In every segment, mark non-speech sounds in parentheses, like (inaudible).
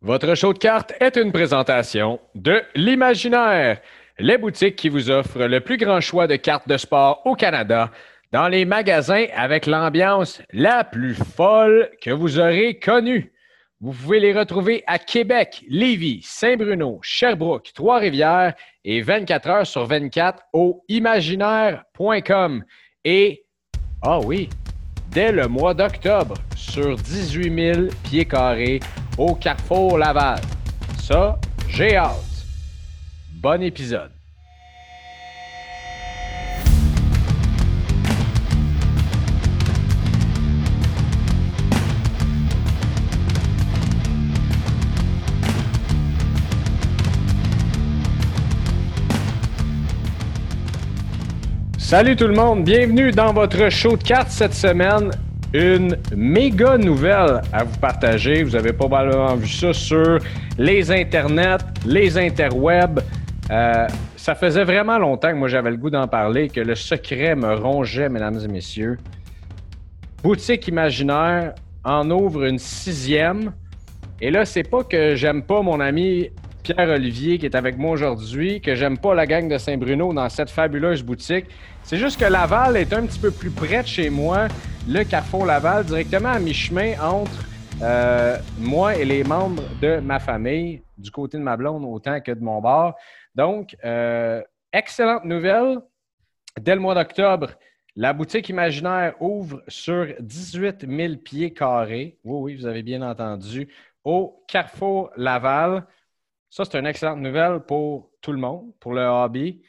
Votre show de cartes est une présentation de l'Imaginaire, les boutiques qui vous offrent le plus grand choix de cartes de sport au Canada, dans les magasins avec l'ambiance la plus folle que vous aurez connue. Vous pouvez les retrouver à Québec, Lévis, Saint-Bruno, Sherbrooke, Trois-Rivières et 24 heures sur 24 au imaginaire.com. Et, ah oui, dès le mois d'octobre, sur 18 000 pieds carrés au Carrefour Laval. Ça, j'ai hâte. Bon épisode. Salut tout le monde, bienvenue dans votre show de cartes cette semaine. Une méga nouvelle à vous partager. Vous avez probablement vu ça sur les internets, les interwebs. Euh, ça faisait vraiment longtemps que moi j'avais le goût d'en parler, que le secret me rongeait, mesdames et messieurs. Boutique imaginaire en ouvre une sixième. Et là, c'est pas que j'aime pas mon ami Pierre-Olivier qui est avec moi aujourd'hui, que j'aime pas la gang de Saint-Bruno dans cette fabuleuse boutique. C'est juste que Laval est un petit peu plus près de chez moi, le Carrefour Laval, directement à mi-chemin entre euh, moi et les membres de ma famille, du côté de ma blonde autant que de mon bar. Donc, euh, excellente nouvelle. Dès le mois d'octobre, la boutique imaginaire ouvre sur 18 000 pieds carrés. Oui, oui, vous avez bien entendu. Au Carrefour Laval. Ça, c'est une excellente nouvelle pour tout le monde, pour le hobby.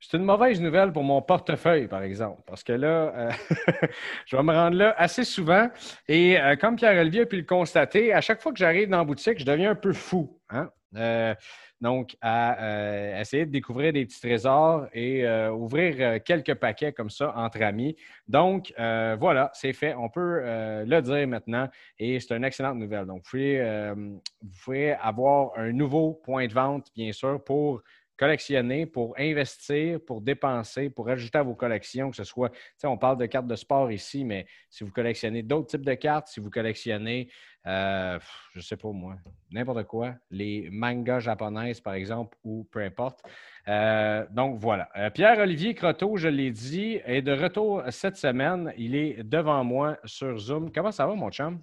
C'est une mauvaise nouvelle pour mon portefeuille, par exemple, parce que là, euh, (laughs) je vais me rendre là assez souvent. Et euh, comme Pierre-Olivier a pu le constater, à chaque fois que j'arrive dans la boutique, je deviens un peu fou. Hein. Euh, donc, à essayer de découvrir des petits trésors et ouvrir quelques paquets comme ça entre amis. Donc, voilà, c'est fait. On peut le dire maintenant et c'est une excellente nouvelle. Donc, vous pouvez avoir un nouveau point de vente, bien sûr, pour collectionner, pour investir, pour dépenser, pour ajouter à vos collections, que ce soit, on parle de cartes de sport ici, mais si vous collectionnez d'autres types de cartes, si vous collectionnez, euh, je ne sais pas moi, n'importe quoi, les mangas japonaises, par exemple, ou peu importe. Euh, donc, voilà. Euh, Pierre-Olivier Croteau, je l'ai dit, est de retour cette semaine. Il est devant moi sur Zoom. Comment ça va, mon chum?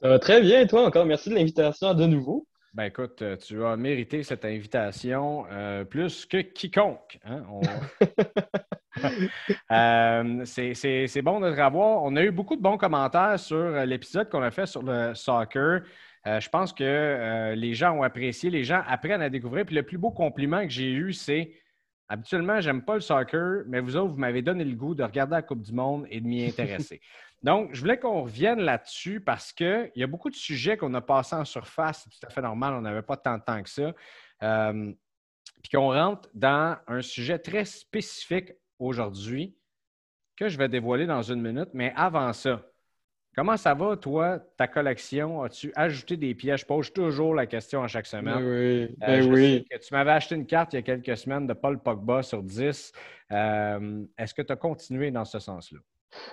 Ça va très bien, toi encore. Merci de l'invitation de nouveau. Ben écoute, euh, tu as mérité cette invitation euh, plus que quiconque. Hein? (laughs) Euh, c'est bon de te revoir. On a eu beaucoup de bons commentaires sur l'épisode qu'on a fait sur le soccer. je pense que les gens ont apprécié, les gens apprennent à découvrir. Puis le plus beau compliment que j'ai eu, c'est habituellement, j'aime pas le soccer, mais vous autres, vous m'avez donné le goût de regarder la Coupe du Monde et de m'y intéresser. (laughs) Donc, je voulais qu'on revienne là-dessus parce qu'il y a beaucoup de sujets qu'on a passés en surface. C'est tout à fait normal, on n'avait pas tant de temps que ça. Euh, puis qu'on rentre dans un sujet très spécifique aujourd'hui que je vais dévoiler dans une minute. Mais avant ça, comment ça va, toi, ta collection? As-tu ajouté des pièces? Je pose toujours la question à chaque semaine. Ben oui, ben euh, oui. tu m'avais acheté une carte il y a quelques semaines de Paul Pogba sur 10. Euh, est-ce que tu as continué dans ce sens-là?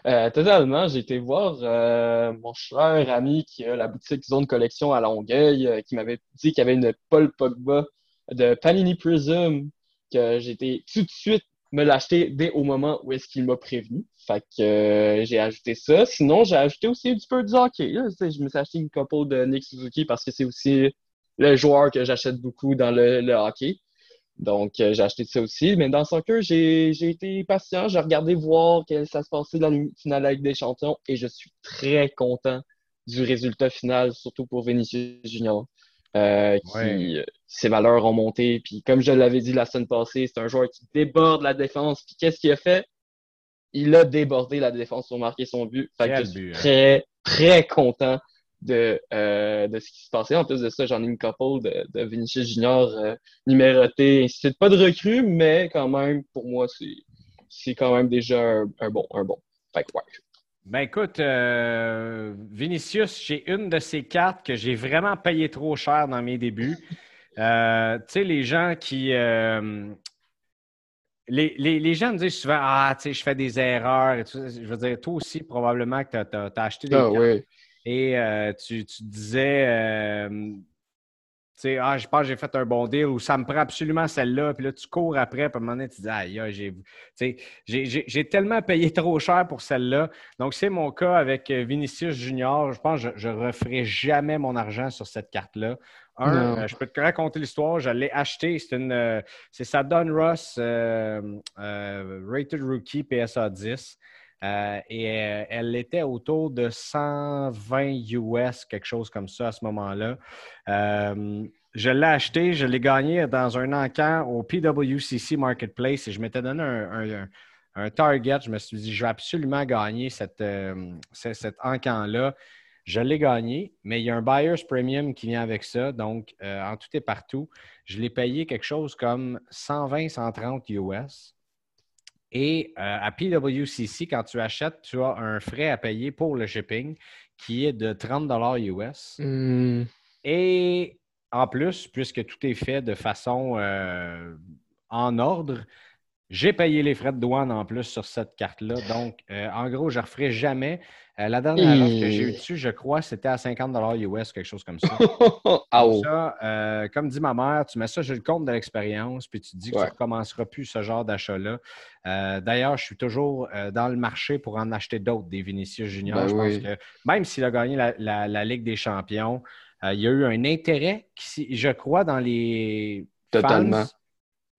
Euh, totalement. J'ai été voir euh, mon cher ami qui a la boutique Zone Collection à Longueuil, euh, qui m'avait dit qu'il y avait une Paul Pogba de Panini Prism, que j'étais tout de suite me l'acheter dès au moment où est-ce qu'il m'a prévenu. Fait que j'ai ajouté ça. Sinon, j'ai ajouté aussi un petit peu de hockey. Je me suis acheté une couple de Nick Suzuki parce que c'est aussi le joueur que j'achète beaucoup dans le hockey. Donc, euh, j'ai acheté ça aussi. Mais dans soccer, j'ai été patient. J'ai regardé voir que ça se passait dans la finale avec des champions et je suis très content du résultat final, surtout pour Vinicius Junior. Euh, qui, ses valeurs ont monté. Puis comme je l'avais dit la semaine passée, c'est un joueur qui déborde la défense. Puis qu'est-ce qu'il a fait? Il a débordé la défense pour marquer son but. Fait que je suis hein? très, très content de, euh, de ce qui se passait. En plus de ça, j'en ai une couple de, de Vinicius Junior euh, numéroté. C'est pas de recrue, mais quand même, pour moi, c'est quand même déjà un, bon. Un bon. Fait que, ouais. Ben écoute, euh, Vinicius, j'ai une de ces cartes que j'ai vraiment payé trop cher dans mes débuts. Tu sais, les gens qui. Les, les, les, gens me disent souvent Ah, tu sais, je fais des erreurs. Je veux dire, toi aussi, probablement que tu as, acheté des ah, cartes. Et euh, tu, disais, euh, sais, ah, je pense que j'ai fait un bon deal ou ça me prend absolument celle-là. Puis là, tu cours après, puis à un moment donné, tu dis, aïe, j'ai tellement payé (laughs) trop cher pour celle-là. Donc, c'est mon cas avec euh, Vinicius Junior. Je pense que je ne referai jamais mon argent sur cette carte-là. Un, euh, je peux te raconter l'histoire. Je l'ai acheté. C'est une, euh, c'est sa Don Ross Rated Rookie PSA 10. Et elle était autour de 120 US, quelque chose comme ça à ce moment-là. je l'ai acheté, je l'ai gagné dans un encan au PWCC Marketplace et je m'étais donné un, target. Je me suis dit, je vais absolument gagner cette, cet encan-là. Je l'ai gagné, mais il y a un buyer's premium qui vient avec ça. Donc, euh, en tout et partout, je l'ai payé quelque chose comme 120-130 US. Et euh, à PWCC, quand tu achètes, tu as un frais à payer pour le shipping qui est de 30 US. Hmm. Et en plus, puisque tout est fait de façon euh, en ordre, j'ai payé les frais de douane en plus sur cette carte-là. Donc, en gros, je ne referai jamais. Euh, la dernière offre que j'ai eue dessus, je crois, c'était à 50 US, quelque chose comme ça. (laughs) ah, ça euh, comme dit ma mère, tu mets ça sur le compte de l'expérience, puis tu dis que tu ne recommenceras plus ce genre d'achat-là. Euh, d'ailleurs, je suis toujours dans le marché pour en acheter d'autres, des Vinicius Junior. Ben je pense que même s'il a gagné la, Ligue des champions, il y a eu un intérêt, qui, je crois, dans les. Totalement.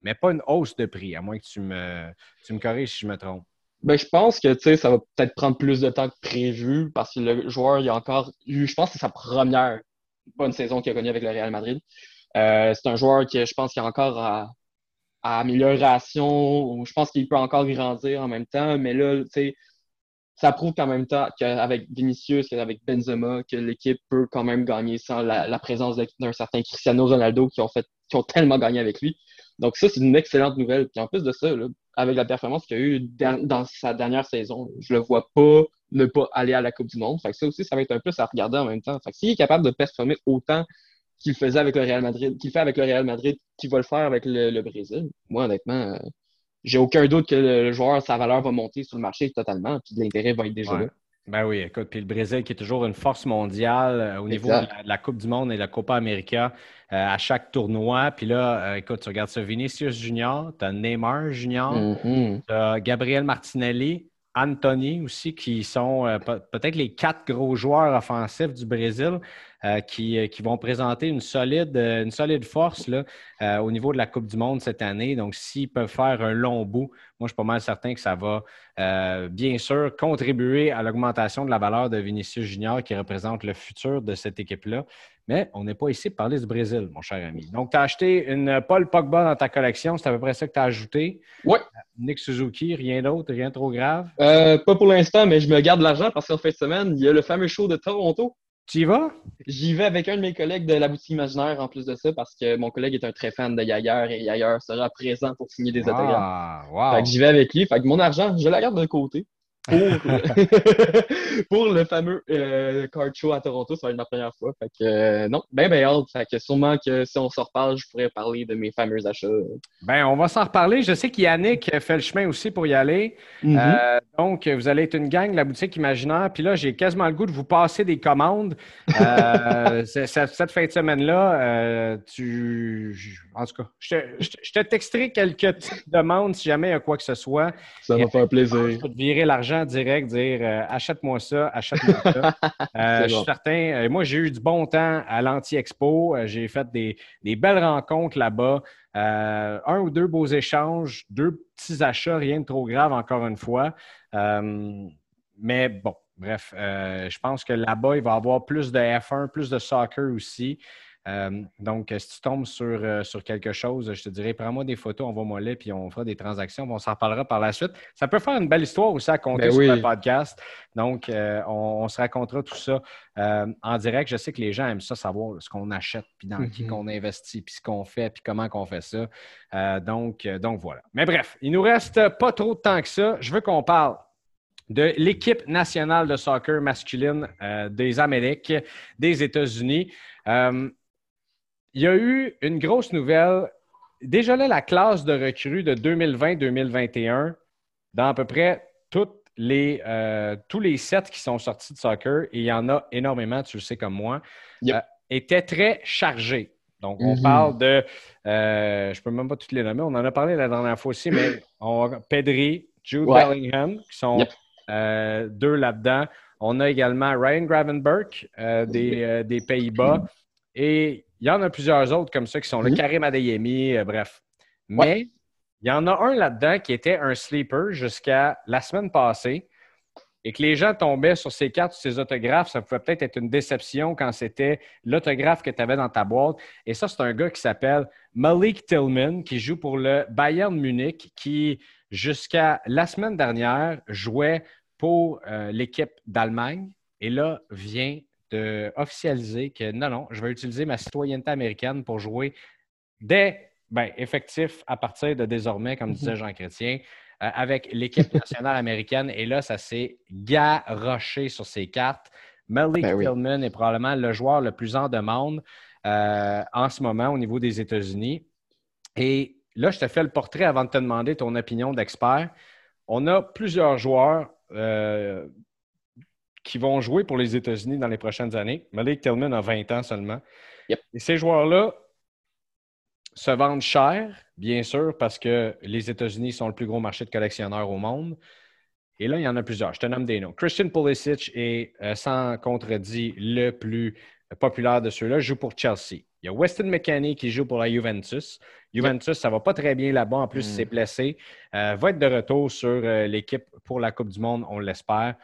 Mais pas une hausse de prix, à moins que tu me, tu me corriges si je me trompe. Ben, je pense que ça va peut-être prendre plus de temps que prévu parce que le joueur, il a encore eu, je pense que c'est sa première bonne saison qu'il a connue avec le Real Madrid. Euh, c'est un joueur qui, je pense, qui a encore à, amélioration ou je pense qu'il peut encore grandir en même temps. Mais là, ça prouve qu'en même temps qu'avec Vinicius, qu'avec Benzema, que l'équipe peut quand même gagner sans la, présence d'un certain Cristiano Ronaldo qui ont fait, qui ont tellement gagné avec lui. Donc ça, c'est une excellente nouvelle. Puis en plus de ça, là, avec la performance qu'il a eu dans sa dernière saison. Je le vois pas ne pas aller à la Coupe du Monde. Fait ça aussi, ça va être un plus à regarder en même temps. Fait s'il est capable de performer autant qu'il faisait avec le Real Madrid, qu'il fait avec le Real Madrid, qu'il va le faire avec le, Brésil, moi, honnêtement, euh, j'ai aucun doute que le joueur, sa valeur va monter sur le marché totalement, puis l'intérêt va être déjà là. Ben oui, écoute, puis le Brésil qui est toujours une force mondiale euh, au niveau de la, Coupe du Monde et de la Copa América euh, à chaque tournoi. Puis là, euh, écoute, tu regardes ça, Vinicius Junior, tu as Neymar Junior, mm-hmm. tu as Gabriel Martinelli, Anthony aussi, qui sont peut-être les quatre gros joueurs offensifs du Brésil. Euh, qui, euh, qui, vont présenter une solide, euh, une solide force là, au niveau de la Coupe du Monde cette année. Donc, s'ils peuvent faire un long bout, moi, je suis pas mal certain que ça va, bien sûr, contribuer à l'augmentation de la valeur de Vinicius Junior, qui représente le futur de cette équipe-là. Mais on n'est pas ici pour parler du Brésil, mon cher ami. Donc, tu as acheté une Paul Pogba dans ta collection. C'est à peu près ça que tu as ajouté. Oui. Nick Suzuki, rien d'autre, rien trop grave? pas pour l'instant, mais je me garde l'argent parce qu'en fin de semaine, il y a le fameux show de Toronto tu y vas? J'y vais avec un de mes collègues de la boutique imaginaire en plus de ça parce que mon collègue est un très fan de Yayer et Yayer sera présent pour signer des autographes. Ah, wow. Fait que j'y vais avec lui. Fait que mon argent, je la garde de côté pour, (laughs) pour le fameux euh, card show à Toronto. Ça va être ma première fois. Fait que euh, non, ben ben hâte. Fait que sûrement que si on se reparle, je pourrais parler de mes fameux achats. Ben, on va s'en reparler. Je sais qu'Yannick fait le chemin aussi pour y aller. Mm-hmm. Euh, donc, vous allez être une gang, la boutique imaginaire. Puis là, j'ai quasiment le goût de vous passer des commandes. (laughs) cette, fin de semaine-là, tu. En tout cas, je te, je, texterai quelques demandes si jamais il y a quoi que ce soit. Ça va faire plaisir. Je peux te virer l'argent direct, dire euh, achète-moi ça, achète-moi ça. (laughs) Euh, je suis certain. Euh, moi, j'ai eu du bon temps à l'Anti-Expo. j'ai fait des, belles rencontres là-bas. un ou deux beaux échanges, deux petits achats, rien de trop grave, encore une fois. mais bon, bref, je pense que là-bas, il va y avoir plus de F1, plus de soccer aussi. Euh, donc, si tu tombes sur, euh, sur quelque chose, je te dirais, prends-moi des photos, on va moller, puis on fera des transactions. On s'en reparlera par la suite. Ça peut faire une belle histoire aussi à compter ben sur le podcast. Donc, euh, on, se racontera tout ça en direct. Je sais que les gens aiment ça, savoir ce qu'on achète, puis dans qui mhm. qu'on investit, puis ce qu'on fait, puis comment qu'on fait ça. donc, donc, voilà. Mais bref, il nous reste pas trop de temps que ça. Je veux qu'on parle de l'équipe nationale de soccer masculine des Amériques, des États-Unis il y a eu une grosse nouvelle. Déjà là, la classe de recrues de 2020-2021, dans à peu près toutes les, euh, tous les sets qui sont sortis de soccer, et il y en a énormément, tu le sais comme moi, euh, était très chargé. Donc, on Mhm. parle de, euh, je peux même pas toutes les nommer, on en a parlé la dernière fois aussi, mais (clears throat) on, Pedri, Jude Ouais. Bellingham, qui sont Yep. deux là-dedans. On a également Ryan Gravenberg des, des Pays-Bas. Et il y en a plusieurs autres comme ça qui sont là. Mhm. Karim Adeyemi, euh, bref. Mais il y en a un là-dedans qui était un sleeper jusqu'à la semaine passée et que les gens tombaient sur ses cartes, sur ses autographes. Ça pouvait peut-être être une déception quand c'était l'autographe que tu avais dans ta boîte. Et ça, c'est un gars qui s'appelle Malik Tillman, qui joue pour le Bayern Munich, qui, jusqu'à la semaine dernière, jouait pour euh, l'équipe d'Allemagne et là vient de officialiser que non, non, je vais utiliser ma citoyenneté américaine pour jouer dès, ben, effectif à partir de désormais, comme disait Jean Chrétien, euh, avec l'équipe nationale américaine. Et là, ça s'est garoché sur ses cartes. Malik Ben oui. Tillman est probablement le joueur le plus en demande euh, en ce moment au niveau des États-Unis. Et là, je te fais le portrait avant de te demander ton opinion d'expert. On a plusieurs joueurs euh, qui vont jouer pour les États-Unis dans les prochaines années. Malik Tillman a 20 ans seulement. Yep. Et ces joueurs-là se vendent cher, bien sûr, parce que les États-Unis sont le plus gros marché de collectionneurs au monde. Et là, il y en a plusieurs. Je te nomme des noms. Christian Pulisic est, euh, sans contredit, le plus populaire de ceux-là. joue pour Chelsea. Il y a Weston McKennie qui joue pour la Juventus. Juventus, ça va pas très bien là-bas. En plus, il Mm. s'est blessé. Euh, va être de retour sur euh, l'équipe pour la Coupe du Monde, on l'espère.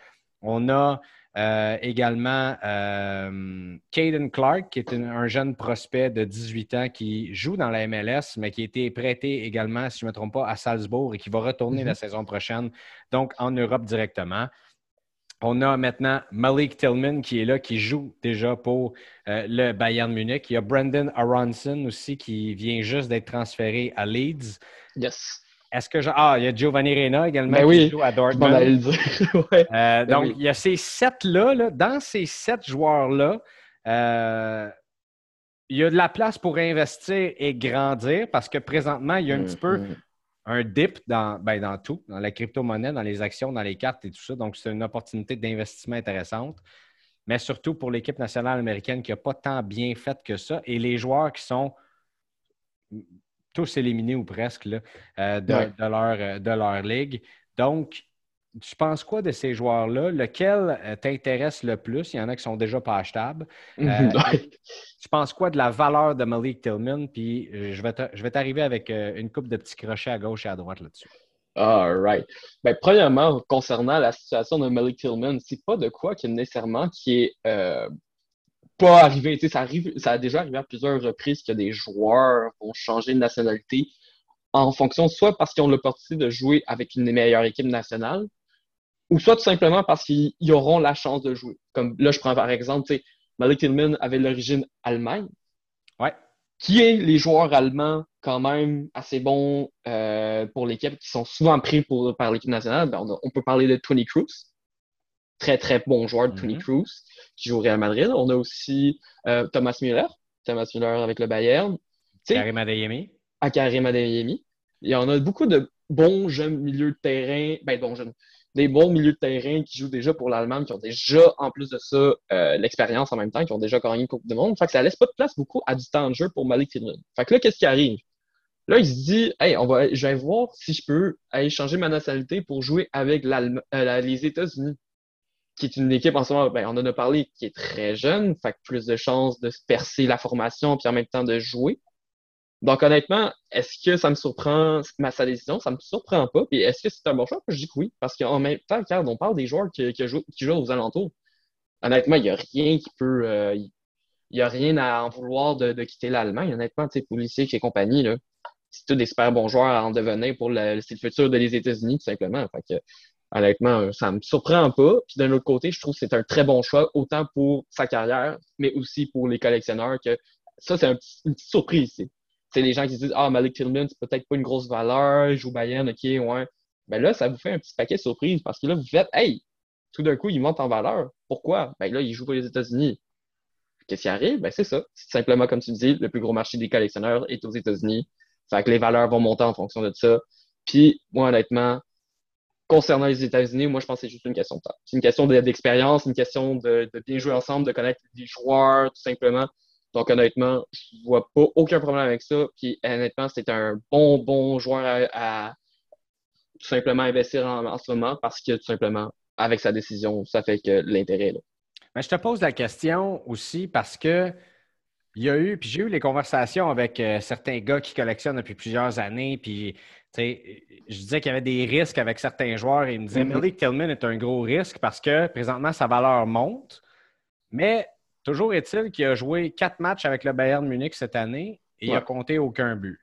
On a euh, également euh, Caden Clark, qui est un, un jeune prospect de 18 ans qui joue dans la MLS, mais qui a été prêté également, si je ne me trompe pas, à Salzbourg et qui va retourner Mhm. la saison prochaine, donc en Europe directement. On a maintenant Malik Tillman qui est là, qui joue déjà pour euh, le Bayern Munich. Il y a Brendan Aronson aussi qui vient juste d'être transféré à Leeds. Yes. Est-ce que je... Ah, il y a Giovanni Reina également Ben qui oui, joue à Dortmund. le dire. (laughs) ouais. Euh, Ben donc, oui. il y a ces sept-là. là. Dans ces sept joueurs-là, euh, il y a de la place pour investir et grandir parce que présentement, il y a un petit peu Mhm. un dip dans, ben, dans tout, dans la crypto-monnaie, dans les actions, dans les cartes et tout ça. Donc, c'est une opportunité d'investissement intéressante. Mais surtout pour l'équipe nationale américaine qui n'a pas tant bien fait que ça et les joueurs qui sont tous éliminés ou presque là, euh, de, Ouais. de leur, euh, de leur ligue. Donc, tu penses quoi de ces joueurs-là? Lequel euh, t'intéresse le plus? Il y en a qui sont déjà pas achetables. (laughs) Ouais. Tu penses quoi de la valeur de Malik Tillman? Puis je vais t'arriver avec une coupe de petits crochets à gauche et à droite là-dessus. All right. Ben, premièrement, concernant la situation de Malik Tillman, c'est pas de quoi qui nécessairement qui est euh, pas sais, ça arrive, ça a déjà arrivé à plusieurs reprises que des joueurs vont changer de nationalité en fonction, soit parce qu'ils ont l'opportunité de jouer avec une des meilleures équipes nationales, ou soit tout simplement parce qu'ils ils auront la chance de jouer. Comme là, je prends par exemple, tu sais, Malik Tillman avait l'origine Allemagne. Ouais. Qui est les joueurs allemands quand même assez bons euh, pour l'équipe, qui sont souvent pris pour, par l'équipe nationale? Ben, on, a- on peut parler de Tony Cruz. Très, très bon joueur de Tony Mhm. Cruz, qui joue au Real Madrid. On a aussi euh, Thomas Müller. Thomas Müller avec le Bayern. Karim Adeyemi. à Karim Adeyemi. Il y en a beaucoup de bons jeunes milieux de terrain, ben bons jeunes, des bons milieux de terrain qui jouent déjà pour l'Allemagne, qui ont déjà, en plus de ça, euh, l'expérience en même temps, qui ont déjà gagné une Coupe du Monde. Fait que ça laisse pas de place beaucoup à du temps de jeu pour Malik Tillman. Fait que là, qu'est-ce qui arrive? Là, il se dit, hey, on va, je vais voir si je peux aller changer ma nationalité pour jouer avec euh, les États-Unis, qui est une équipe en ce moment, ben, on en a parlé, qui est très jeune, fait que plus de chances de se percer la formation puis en même temps de jouer. Donc, honnêtement, est-ce que ça me surprend, ma sa décision? Ça me surprend pas. Puis, est-ce que c'est un bon choix? Je dis que oui. Parce qu'en même temps, regarde, on parle des joueurs qui, jouent, qui jouent aux alentours. Honnêtement, il n'y a rien qui peut. euh, il n'y a rien à en vouloir de, de quitter l'Allemagne. Honnêtement, tu sais, et compagnie, là, c'est tous des super bons joueurs à en devenir pour le, c'est le futur des États-Unis, tout simplement. Fait que, honnêtement, ça me surprend pas. Puis d'un autre côté, je trouve que c'est un très bon choix, autant pour sa carrière, mais aussi pour les collectionneurs, que ça, c'est une petite surprise. C'est c'est les gens qui se disent Ah, Malik Tillman, c'est peut-être pas une grosse valeur, il joue Bayern, ok, ouais. Ben là, ça vous fait un petit paquet de surprises parce que là, vous faites Hey, tout d'un coup, il monte en valeur. Pourquoi? Ben là, il joue pour les États-Unis. Qu'est-ce qui arrive? Ben c'est ça. C'est simplement, comme tu dis, le plus gros marché des collectionneurs est aux États-Unis. Fait que les valeurs vont monter en fonction de ça. Puis, moi, honnêtement, concernant les États-Unis, moi, je pense que c'est juste une question de temps. C'est une question de- d'expérience, une question de, bien jouer ensemble, de connaître les joueurs, tout simplement. Donc, honnêtement, je vois pas aucun problème avec ça. Puis, honnêtement, c'est un bon, bon joueur à, tout simplement investir en, ce moment parce que, tout simplement, avec sa décision, ça fait que l'intérêt est là. Mais je te pose la question aussi parce que il y a eu, puis j'ai eu les conversations avec euh, certains gars qui collectionnent depuis plusieurs années, puis je disais qu'il y avait des risques avec certains joueurs et ils me disaient mm-hmm. Malik Tillman est un gros risque parce que présentement sa valeur monte, mais toujours est-il qu'il a joué quatre matchs avec le Bayern Munich cette année et il n'a compté aucun but.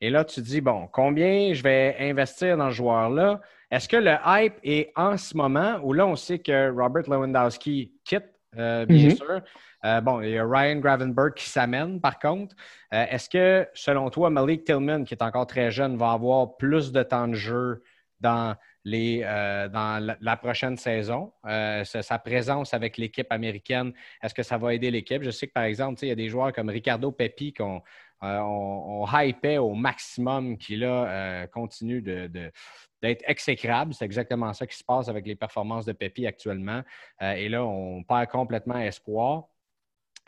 Et là, tu dis, bon, combien je vais investir dans ce joueur-là? Est-ce que le hype est en ce moment où là, on sait que Robert Lewandowski quitte, euh, bien mm-hmm. sûr, euh, bon, il y a Ryan Gravenberg qui s'amène, par contre. Euh, est-ce que, selon toi, Malik Tillman, qui est encore très jeune, va avoir plus de temps de jeu dans, les, dans la, prochaine saison? sa, présence avec l'équipe américaine, est-ce que ça va aider l'équipe? Je sais que, par exemple, il y a des joueurs comme Ricardo Pepi qu'on on, hypait au maximum, qui là continue de, d'être exécrable. C'est exactement ça qui se passe avec les performances de Pepi actuellement. et là, on perd complètement espoir.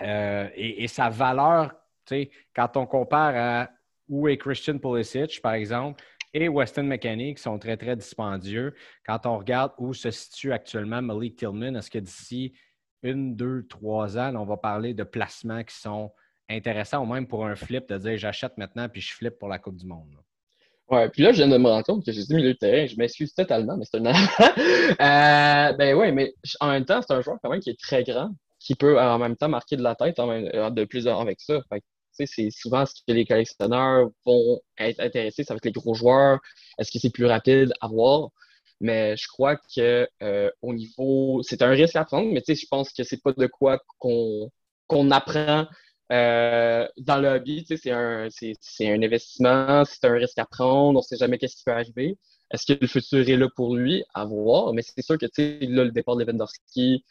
Euh, et, sa valeur, quand on compare à où est Christian Pulisic, par exemple, et Weston McKennie, qui sont très, très dispendieux, quand on regarde où se situe actuellement Malik Tillman, est-ce que d'ici une, deux, trois ans, on va parler de placements qui sont intéressants, ou même pour un flip, de dire j'achète maintenant puis je flippe pour la Coupe du Monde? Ouais, puis là, je viens de me rendre compte que j'ai dit milieu de terrain. Je m'excuse totalement, mais c'est un (laughs) euh, Ben ouais, mais en même temps, c'est un joueur quand même qui est très grand qui peut en même temps marquer de la tête euh, de plus avec ça. c'est souvent ce que les collectionneurs vont être intéressés, ça va être les gros joueurs. Est-ce que c'est plus rapide à voir? Mais je crois que euh, au niveau, c'est un risque à prendre, mais je pense que c'est pas de quoi qu'on qu'on apprend euh, dans le hobby. C'est un, c'est un investissement, c'est un risque à prendre, on sait jamais qu'est-ce qui peut arriver. Est-ce que le futur est là pour lui? À voir. Mais c'est sûr que là, le départ de Lewandowski,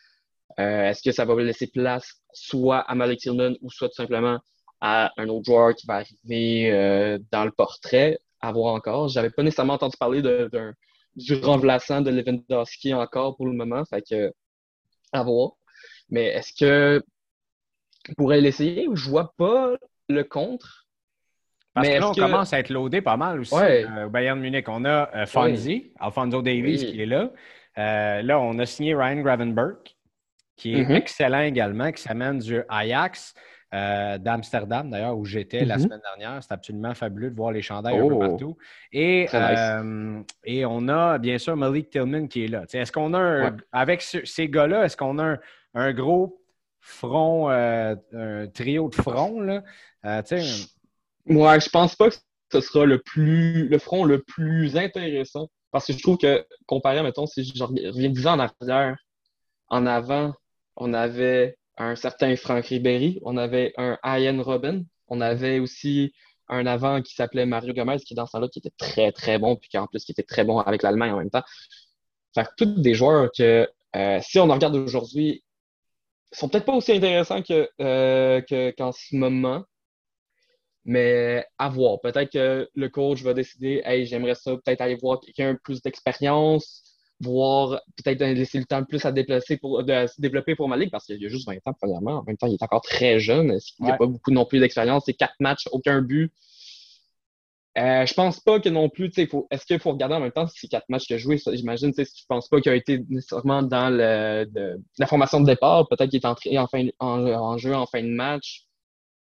euh, est-ce que ça va laisser place soit à Malik Tillman ou soit tout simplement à un autre joueur qui va arriver euh, dans le portrait? À voir encore. J'avais pas nécessairement entendu parler du remplaçant de Lewandowski encore pour le moment. Fait que, à voir. Mais est-ce que pourrait l'essayer? Je vois pas le contre. Parce que là, on commence à être loadé pas mal aussi euh, au Bayern Munich. On a Fonzie, Alfonso Davies qui est là. là, on a signé Ryan Gravenberg qui est mm-hmm. excellent également, qui s'amène du Ajax. Euh, d'Amsterdam, d'ailleurs, où j'étais la mm-hmm. semaine dernière. C'est absolument fabuleux de voir les chandails un peu oh. partout. Et, euh, et on a, bien sûr, Malik Tillman qui est là. Est-ce qu'on a, avec ces gars-là, est-ce qu'on a un, gros front, euh, un trio de front? Là? Moi, je pense pas que ce sera le, plus, le front le plus intéressant. Parce que je trouve que, comparé, mettons, si je reviens 10 ans en arrière, en avant, on avait un certain Franck Ribéry, on avait un Ian Robin, on avait aussi un avant qui s'appelait Mario Gomez, qui dans ce temps-là, qui était très, très bon, puis qui en plus qui était très bon avec l'Allemagne en même temps. Fait tous des joueurs que, euh, si on en regarde aujourd'hui, sont peut-être pas aussi intéressants que, euh, qu'en ce moment, mais à voir. Peut-être que le coach va décider, hey, j'aimerais ça, peut-être aller voir quelqu'un plus d'expérience, voir peut-être laisser le temps plus à déplacer pour, de se développer pour Malik parce qu'il y a juste 20 ans, premièrement. En même temps, il est encore très jeune. Il n'y a pas beaucoup non plus d'expérience? C'est quatre matchs, aucun but. Euh, je pense pas que non plus, est-ce qu'il faut regarder en même temps si c'est quatre matchs qu'il a joué? J'imagine, je pense pas qu'il a été nécessairement dans le, la formation de départ. Peut-être qu'il est entré en, fin, en, jeu en fin de match.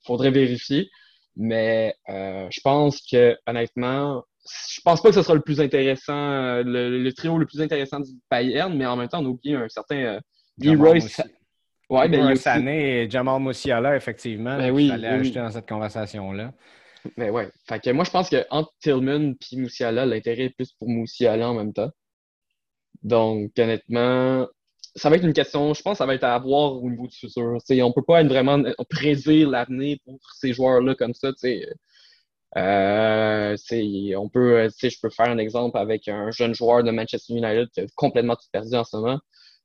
Il faudrait vérifier. Mais euh, je pense que, honnêtement, je pense pas que ce sera le plus intéressant, euh, le, trio le plus intéressant du Bayern, mais en même temps, on oublie un certain euh, Royce. Ouais, ben, il année et Jamal Musiala, effectivement. Ben oui, fallait ajouter dans cette conversation-là. Mais ouais. Fait que moi, je pense qu'entre Tillman et Musiala, l'intérêt est plus pour Musiala en même temps. Donc, honnêtement, ça va être une question, je pense que ça va être à voir au niveau du futur. On on peut pas être vraiment prédire l'avenir pour ces joueurs-là comme ça. sais euh, on peut, je peux faire un exemple avec un jeune joueur de Manchester United qui a complètement tout perdu en ce moment.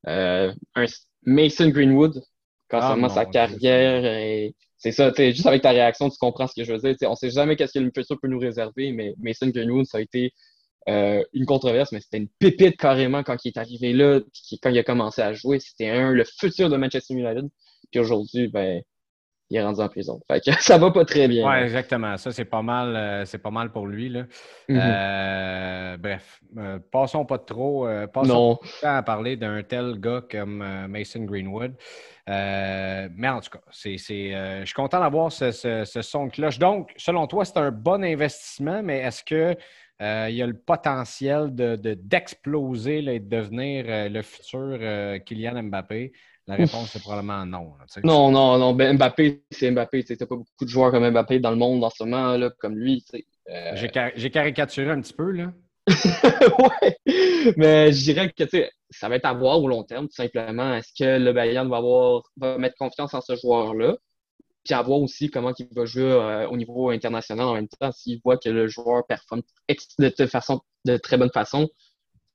Euh, un Mason Greenwood, quand ah, sa carrière. C'est ça, juste avec ta réaction, tu comprends ce que je veux dire. on sait jamais qu'est-ce que le futur peut nous réserver, mais Mason Greenwood, ça a été euh, une controverse, mais c'était une pépite carrément quand il est arrivé là, quand il a commencé à jouer. C'était un le futur de Manchester United. Puis aujourd'hui, ben, il est rendu en prison. Fait que (laughs) ça va pas très bien. Oui, exactement. Ça, c'est pas mal, euh, c'est pas mal pour lui. Là. Mhm. Euh, bref, euh, passons pas de trop. passons Non. pas à parler d'un tel gars comme Mason Greenwood. mais en tout cas, c'est, je suis content d'avoir ce, ce, ce son de cloche. Donc, selon toi, c'est un bon investissement, mais est-ce que il y a le potentiel de, d'exploser et de devenir le futur Kylian Mbappé? La réponse, c'est probablement non. non, non, non. Ben, Mbappé, c'est Mbappé. Tu n'as pas beaucoup de joueurs comme Mbappé dans le monde en ce moment, là, comme lui. Euh... J'ai caricaturé un petit peu, là. (laughs) ouais. Mais je dirais que ça va être à voir au long terme, tout simplement. Est-ce que le Bayern va, avoir, va mettre confiance en ce joueur-là? Puis à voir aussi comment il va jouer euh, au niveau international en même temps. S'il voit que le joueur performe de, façon, de très bonne façon,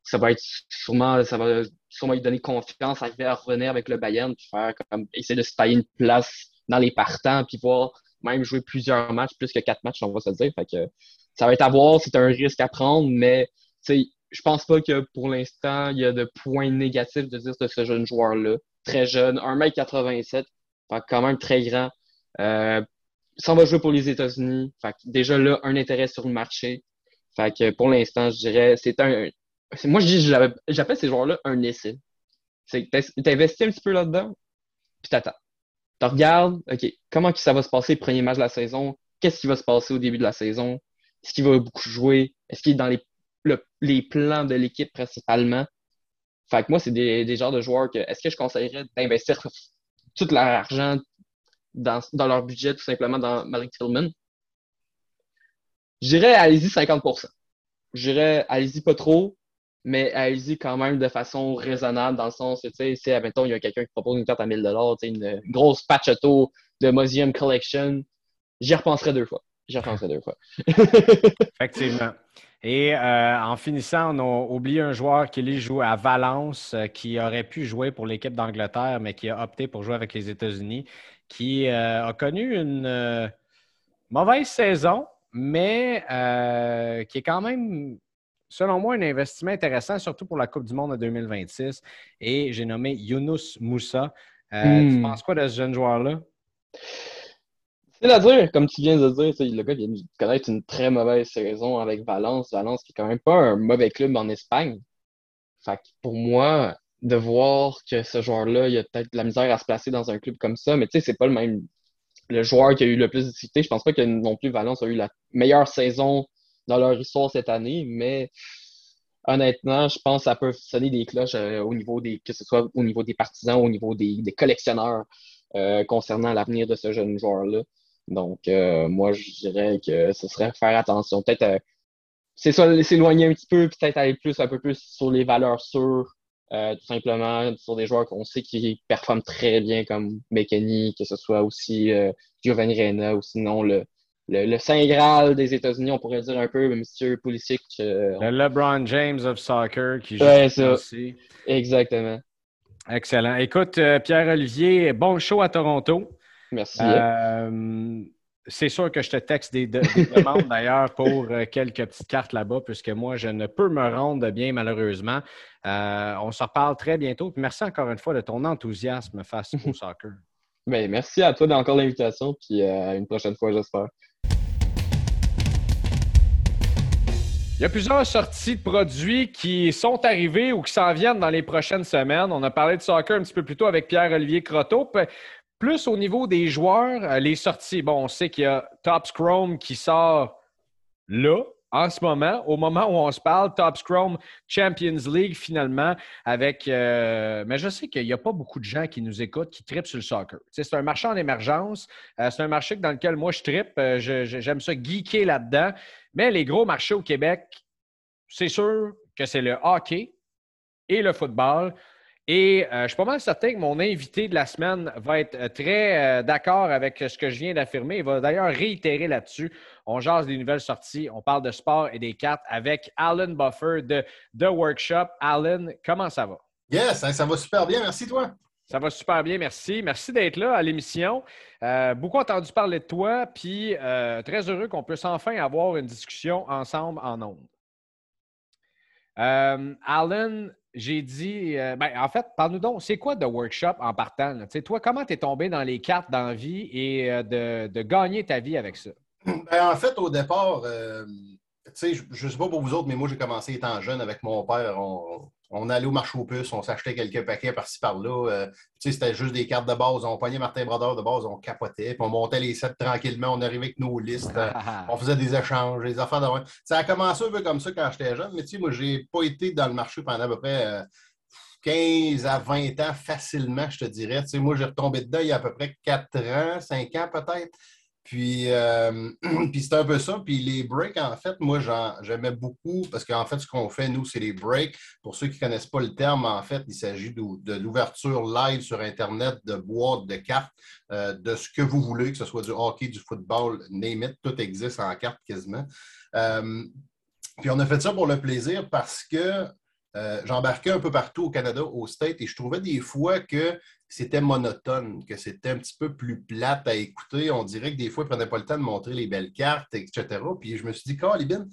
ça va être sûrement, ça va sûrement lui donner confiance, arriver à revenir avec le Bayern, puis faire comme essayer de se tailler une place dans les partants, puis voir même jouer plusieurs matchs, plus que quatre matchs, on va se dire. Fait que ça va être à voir, c'est un risque à prendre, mais je pense pas que pour l'instant, il y a de points négatifs de dire de ce jeune joueur-là. Très jeune, 1m87, quand même très grand. Euh, ça va jouer pour les États-Unis. déjà là, un intérêt sur le marché. Fait que pour l'instant, je dirais, c'est un, moi, j'appelle ces joueurs-là un essai. C'est t'investis un petit peu là-dedans, puis t'attends. Tu regardes, OK, comment ça va se passer le premier match de la saison? Qu'est-ce qui va se passer au début de la saison? Est-ce qu'il va beaucoup jouer? Est-ce qu'il est dans les, les plans de l'équipe principalement? Fait que moi, c'est des, des genres de joueurs que est-ce que je conseillerais d'investir tout leur argent dans, dans, leur budget, tout simplement dans Malik Tillman? Je dirais allez-y 50 Je dirais allez-y pas trop, mais allez-y quand même de façon raisonnable, dans le sens, tu sais, si, admettons, il y a quelqu'un qui propose une carte à 1000 tu sais, une grosse patch de Museum Collection, j'y repenserai deux fois. J'y repenserai deux fois. (laughs) Effectivement. Et euh, en finissant, on a oublié un joueur qui lui joue à Valence, euh, qui aurait pu jouer pour l'équipe d'Angleterre, mais qui a opté pour jouer avec les États-Unis, qui euh, a connu une mauvaise saison, mais qui est quand même selon moi, un investissement intéressant, surtout pour la Coupe du Monde en 2026. Et j'ai nommé Younous Moussa. Euh, tu hmm. penses quoi de ce jeune joueur-là? C'est à dire, comme tu viens de dire, le gars vient de connaître une très mauvaise saison avec Valence. Valence qui est quand même pas un mauvais club en Espagne. Fait pour moi, de voir que ce joueur-là, il a peut-être de la misère à se placer dans un club comme ça, mais tu sais, c'est pas le même. Le joueur qui a eu le plus de difficultés, je pense pas que non plus Valence a eu la meilleure saison dans leur histoire cette année, mais honnêtement, je pense que ça peut sonner des cloches euh, au niveau des, que ce soit au niveau des partisans, au niveau des, collectionneurs euh, concernant l'avenir de ce jeune joueur-là. Donc, euh, moi, je dirais que ce serait faire attention. Peut-être c'est ça, s'éloigner un petit peu, peut-être aller plus un peu plus sur les valeurs sûres, tout simplement sur des joueurs qu'on sait qui performent très bien comme McKenny, que ce soit aussi Giovanni Reina ou sinon le, le, Saint Graal des États-Unis, on pourrait dire un peu, Monsieur Pulisic. Euh, le LeBron James of soccer qui joue aussi. Exactement. Excellent. Écoute, euh, Pierre-Olivier, bon show à Toronto. Merci. Euh, c'est sûr que je te texte des, demandes d'ailleurs pour quelques petites cartes là-bas, puisque moi, je ne peux me rendre bien malheureusement. on se reparle très bientôt. merci encore une fois de ton enthousiasme face au (laughs) soccer. Ben, merci à toi d'encore l'invitation, puis à une prochaine fois, j'espère. Il y a plusieurs sorties de produits qui sont arrivées ou qui s'en viennent dans les prochaines semaines. On a parlé de soccer un petit peu plus tôt avec Pierre-Olivier Croteau. Plus au niveau des joueurs, euh, les sorties. Bon, on sait qu'il y a Top Chrome qui sort là, en ce moment, au moment où on se parle, Top Chrome Champions League finalement avec. Euh, mais je sais qu'il n'y a pas beaucoup de gens qui nous écoutent qui tripent sur le soccer. c'est un marché en émergence. Euh, c'est un marché dans lequel moi je tripe. J'aime ça geeker là-dedans. Mais les gros marchés au Québec, c'est sûr que c'est le hockey et le football. Et je suis pas mal certain que mon invité de la semaine va être très d'accord avec ce que je viens d'affirmer. Il va d'ailleurs réitérer là-dessus. On jase des nouvelles sorties, on parle de sport et des cartes avec Alan Buffer de The Workshop. Alan, comment ça va? Yes, hein, ça va super bien. Merci, toi. Ça va super bien, merci. Merci d'être là à l'émission. Euh, beaucoup entendu parler de toi, puis euh, très heureux qu'on puisse enfin avoir une discussion ensemble en ondes. Euh, Alan, j'ai dit, ben, en fait, parle-nous donc, c'est quoi The Workshop en partant? Toi, comment tu es tombé dans les cartes d'envie et de, gagner ta vie avec ça? Ben, en fait, au départ, je ne sais pas pour vous autres, mais moi, j'ai commencé étant jeune avec mon père. On allait au marché aux puces, on s'achetait quelques paquets par-ci par-là. Euh, c'était juste des cartes de base. On pognait Martin Brodeur de base, on capotait, puis on montait les sets tranquillement. On arrivait avec nos listes, euh, (laughs) on faisait des échanges, des affaires de. Ça a commencé un peu comme ça quand j'étais jeune, mais tu sais, moi, j'ai pas été dans le marché pendant à peu près. 15 euh, à 20 ans facilement, je te dirais. Tu sais, moi, j'ai retombé dedans il y a à peu près 4 ans, 5 ans peut-être. Puis, euh, (clears throat) puis c'est un peu ça. Puis les breaks, en fait, moi, j'aimais beaucoup parce qu'en fait, ce qu'on fait, nous, c'est les breaks. Pour ceux qui ne connaissent pas le terme, en fait, il s'agit de, l'ouverture live sur Internet de boîtes de cartes, euh, de ce que vous voulez, que ce soit du hockey, du football, name it, tout existe en carte quasiment. Euh, puis on a fait ça pour le plaisir parce que j'embarquais un peu partout au Canada, au State, et je trouvais des fois que c'était monotone, que c'était un petit peu plus plate à écouter. On dirait que des fois, ils ne prenaient pas le temps de montrer les belles cartes, etc. Puis je me suis dit, Calibin,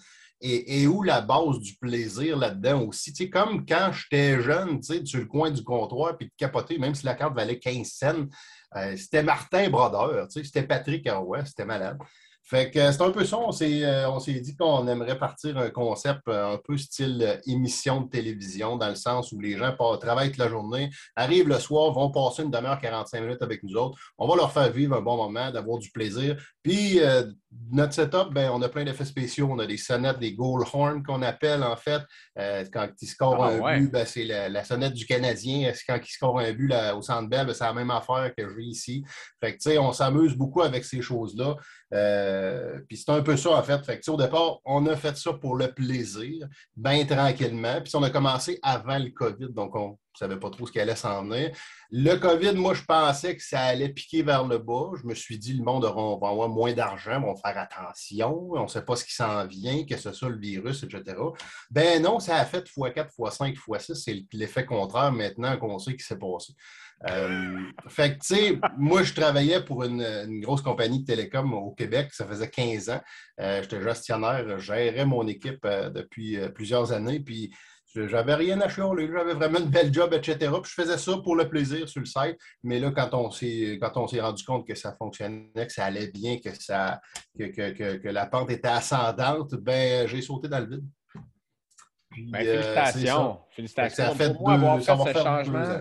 et, et, où la base du plaisir là-dedans aussi? Tu sais, comme quand j'étais jeune, tu sais, sur le coin du comptoir, puis de capoter, même si la carte valait 15 cents, euh, c'était Martin Brodeur, tu sais, c'était Patrick Arouet, c'était malade. Fait que c'est un peu ça. On s'est, euh, dit qu'on aimerait partir un concept euh, un peu style euh, émission de télévision, dans le sens où les gens travaillent toute la journée, arrivent le soir, vont passer une demi-heure, 45 minutes avec nous autres. On va leur faire vivre un bon moment, d'avoir du plaisir. Puis, notre setup, ben, on a plein d'effets spéciaux. On a des sonnettes, des goal horns qu'on appelle, en fait. quand ils scorent ah, un but, ben, c'est la, sonnette du Canadien. Quand ils scorent un but au Centre Bell, ben, c'est la même affaire que j'ai ici. Fait que, tu sais, on s'amuse beaucoup avec ces choses-là. Euh, puis c'est un peu ça, en fait. fait au départ, on a fait ça pour le plaisir, bien tranquillement. Puis on a commencé avant le COVID, donc on ne savait pas trop ce qui allait s'en venir. Le COVID, moi, je pensais que ça allait piquer vers le bas. Je me suis dit, le monde va avoir moins d'argent, vont faire attention, on ne sait pas ce qui s'en vient, que ce soit le virus, etc. Ben non, ça a fait x4, x5, x6. C'est l'effet contraire maintenant qu'on sait ce qui s'est passé. Euh, fait que, tu sais, moi, je travaillais pour une, grosse compagnie de télécom au Québec. Ça faisait 15 ans. Euh, j'étais gestionnaire, je gérais mon équipe euh, depuis plusieurs années. Puis, j'avais rien à chialer. J'avais vraiment une belle job, etc. Puis, je faisais ça pour le plaisir sur le site. Mais là, quand on s'est, rendu compte que ça fonctionnait, que ça allait bien, que, ça, que, la pente était ascendante, ben, j'ai sauté dans le vide. Ben, félicitations. félicitations. Ça fait pour moi, avoir fait ce changement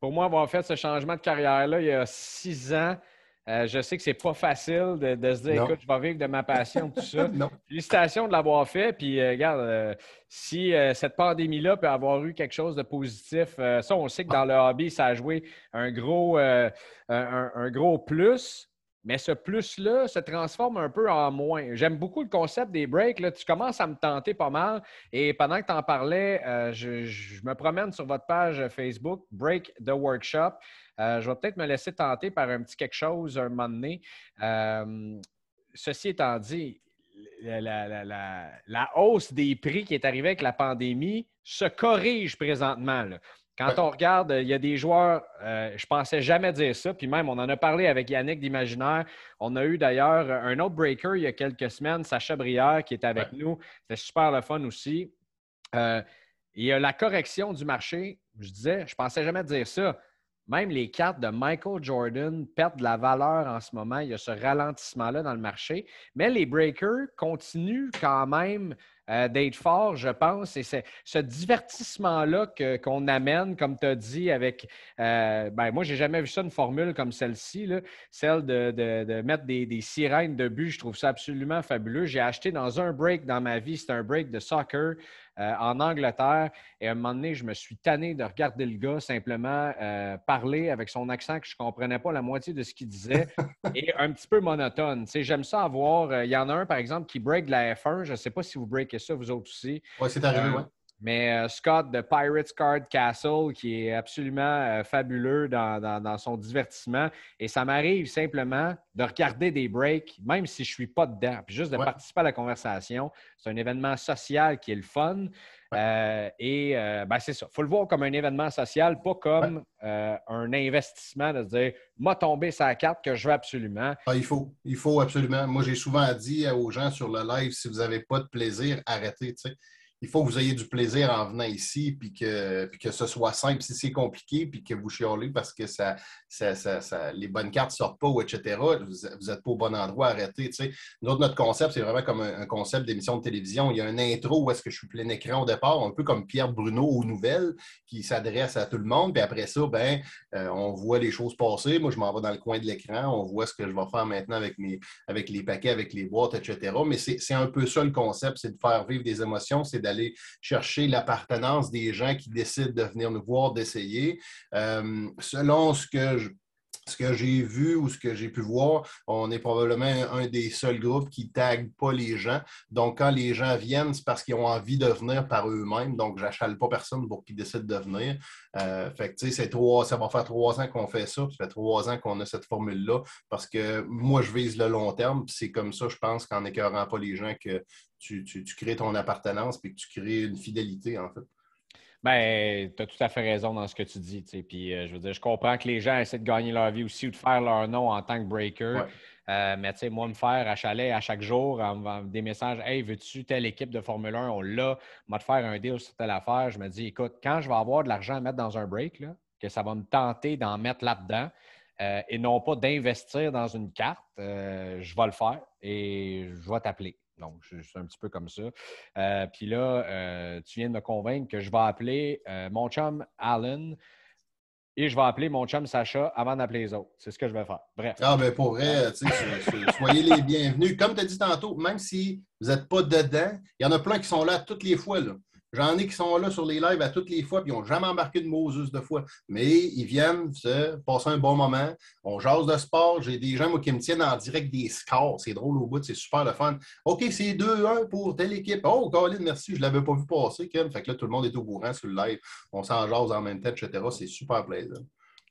pour moi, avoir fait ce changement de carrière-là il y a six ans, euh, je sais que c'est pas facile de, se dire, écoute, je vais vivre de ma passion, tout ça. (laughs) Félicitations de l'avoir fait. Puis, euh, regarde, euh, si cette pandémie-là peut avoir eu quelque chose de positif, ça, on sait que dans le hobby, ça a joué un gros, un, gros plus. Mais ce plus-là se transforme un peu en moins. J'aime beaucoup le concept des breaks. Là. Tu commences à me tenter pas mal. Et pendant que tu en parlais, euh, je, me promène sur votre page Facebook, Break the Workshop. Euh, je vais peut-être me laisser tenter par un petit quelque chose un moment donné. Euh, ceci étant dit, la, hausse des prix qui est arrivée avec la pandémie se corrige présentement. Quand on regarde, il y a des joueurs, euh, je pensais jamais dire ça, puis même on en a parlé avec Yannick d'Imaginaire. On a eu d'ailleurs un autre breaker il y a quelques semaines, Sacha Brière, qui est avec nous. C'était super le fun aussi. Euh, il y a la correction du marché. Je disais, je pensais jamais dire ça. Même les cartes de Michael Jordan perdent de la valeur en ce moment. Il y a ce ralentissement-là dans le marché. Mais les breakers continuent quand même euh, d'être fort, je pense. Et c'est ce divertissement-là qu'on amène, comme tu as dit, avec. Euh, ben, moi, j'ai jamais vu ça, une formule comme celle-ci, celle de, mettre des, sirènes de but. Je trouve ça absolument fabuleux. J'ai acheté dans un break dans ma vie, c'est un break de soccer. Euh, en Angleterre. Et à un moment donné, je me suis tanné de regarder le gars simplement parler avec son accent que je ne comprenais pas la moitié de ce qu'il disait (laughs) et un petit peu monotone. J'aime ça avoir. Il y en a un, par exemple, qui break de la F1. Je ne sais pas si vous breakez ça, vous autres aussi. Oui, c'est arrivé, euh, oui. Mais euh, Scott de Pirates Card Castle, qui est absolument euh, fabuleux dans, son divertissement. Et ça m'arrive simplement de regarder des breaks, même si je ne suis pas dedans, puis juste de participer à la conversation. C'est un événement social qui est le fun. et ben, c'est ça. Il faut le voir comme un événement social, pas comme un investissement de se dire m'a tombé sa carte que je veux absolument. Ah, il faut, il faut absolument. Moi, j'ai souvent dit aux gens sur le live si vous n'avez pas de plaisir, arrêtez il faut que vous ayez du plaisir en venant ici, puis que, puis que ce soit simple. Si c'est compliqué, puis que vous chiolez parce que ça, ça, les bonnes cartes ne sortent pas, etc., vous n'êtes pas au bon endroit, arrêtez. notre concept, c'est vraiment comme un, concept d'émission de télévision. Il y a un intro où est-ce que je suis plein écran au départ, un peu comme Pierre Bruno aux nouvelles, qui s'adresse à tout le monde. Puis après ça, ben, euh, on voit les choses passer. Moi, je m'en vais dans le coin de l'écran. On voit ce que je vais faire maintenant avec, mes, avec les paquets, avec les boîtes, etc. Mais c'est un peu ça le concept, c'est de faire vivre des émotions, c'est d'aller chercher l'appartenance des gens qui décident de venir nous voir, d'essayer. Euh, selon ce que ce que j'ai vu ou ce que j'ai pu voir, on est probablement un des seuls groupes qui ne tague pas les gens. Donc, quand les gens viennent, c'est parce qu'ils ont envie de venir par eux-mêmes. Donc, je n'achale pas personne pour qu'ils décident de venir. Euh, fait ça va faire trois ans qu'on fait ça. Ça fait trois ans qu'on a cette formule-là parce que moi, je vise le long terme. C'est comme ça, je pense, qu'en écœurant pas les gens, que tu, tu crées ton appartenance et que tu crées une fidélité, en fait. Ben, tu as tout à fait raison dans ce que tu dis. Puis, euh, je veux dire, je comprends que les gens essaient de gagner leur vie aussi ou de faire leur nom en tant que breaker. Euh, mais tu sais, moi, me faire à chalet à chaque jour des messages Hey, veux-tu telle équipe de Formule 1 On l'a, m'a de faire un deal sur telle affaire. Je me dis Écoute, quand je vais avoir de l'argent à mettre dans un break, que ça va me tenter d'en mettre là-dedans euh, et non pas d'investir dans une carte, je vais le faire et je vais t'appeler. Donc, je suis un petit peu comme ça. Euh, puis là, euh, tu viens de me convaincre que je vais appeler euh, mon chum Alan et je vais appeler mon chum Sacha avant d'appeler les autres. C'est ce que je vais faire. Bref. Ah, mais pour vrai, soyez les bienvenus. Comme tu as dit tantôt, même si vous n'êtes pas dedans, il y en a plein qui sont là toutes les fois. Là. J'en ai qui sont là sur les lives à toutes les fois, puis ils n'ont jamais embarqué de Moses de fois. Mais ils viennent se passer un bon moment. On jase de sport. J'ai des gens qui me tiennent en direct des scores. C'est drôle au bout, c'est super le fun. OK, c'est 2-1 pour telle équipe. Oh, Colin, merci, je ne l'avais pas vu passer, Ken. Fait que là, tout le monde est au courant sur le live. On s'en jase en même temps, etc. C'est super plaisant.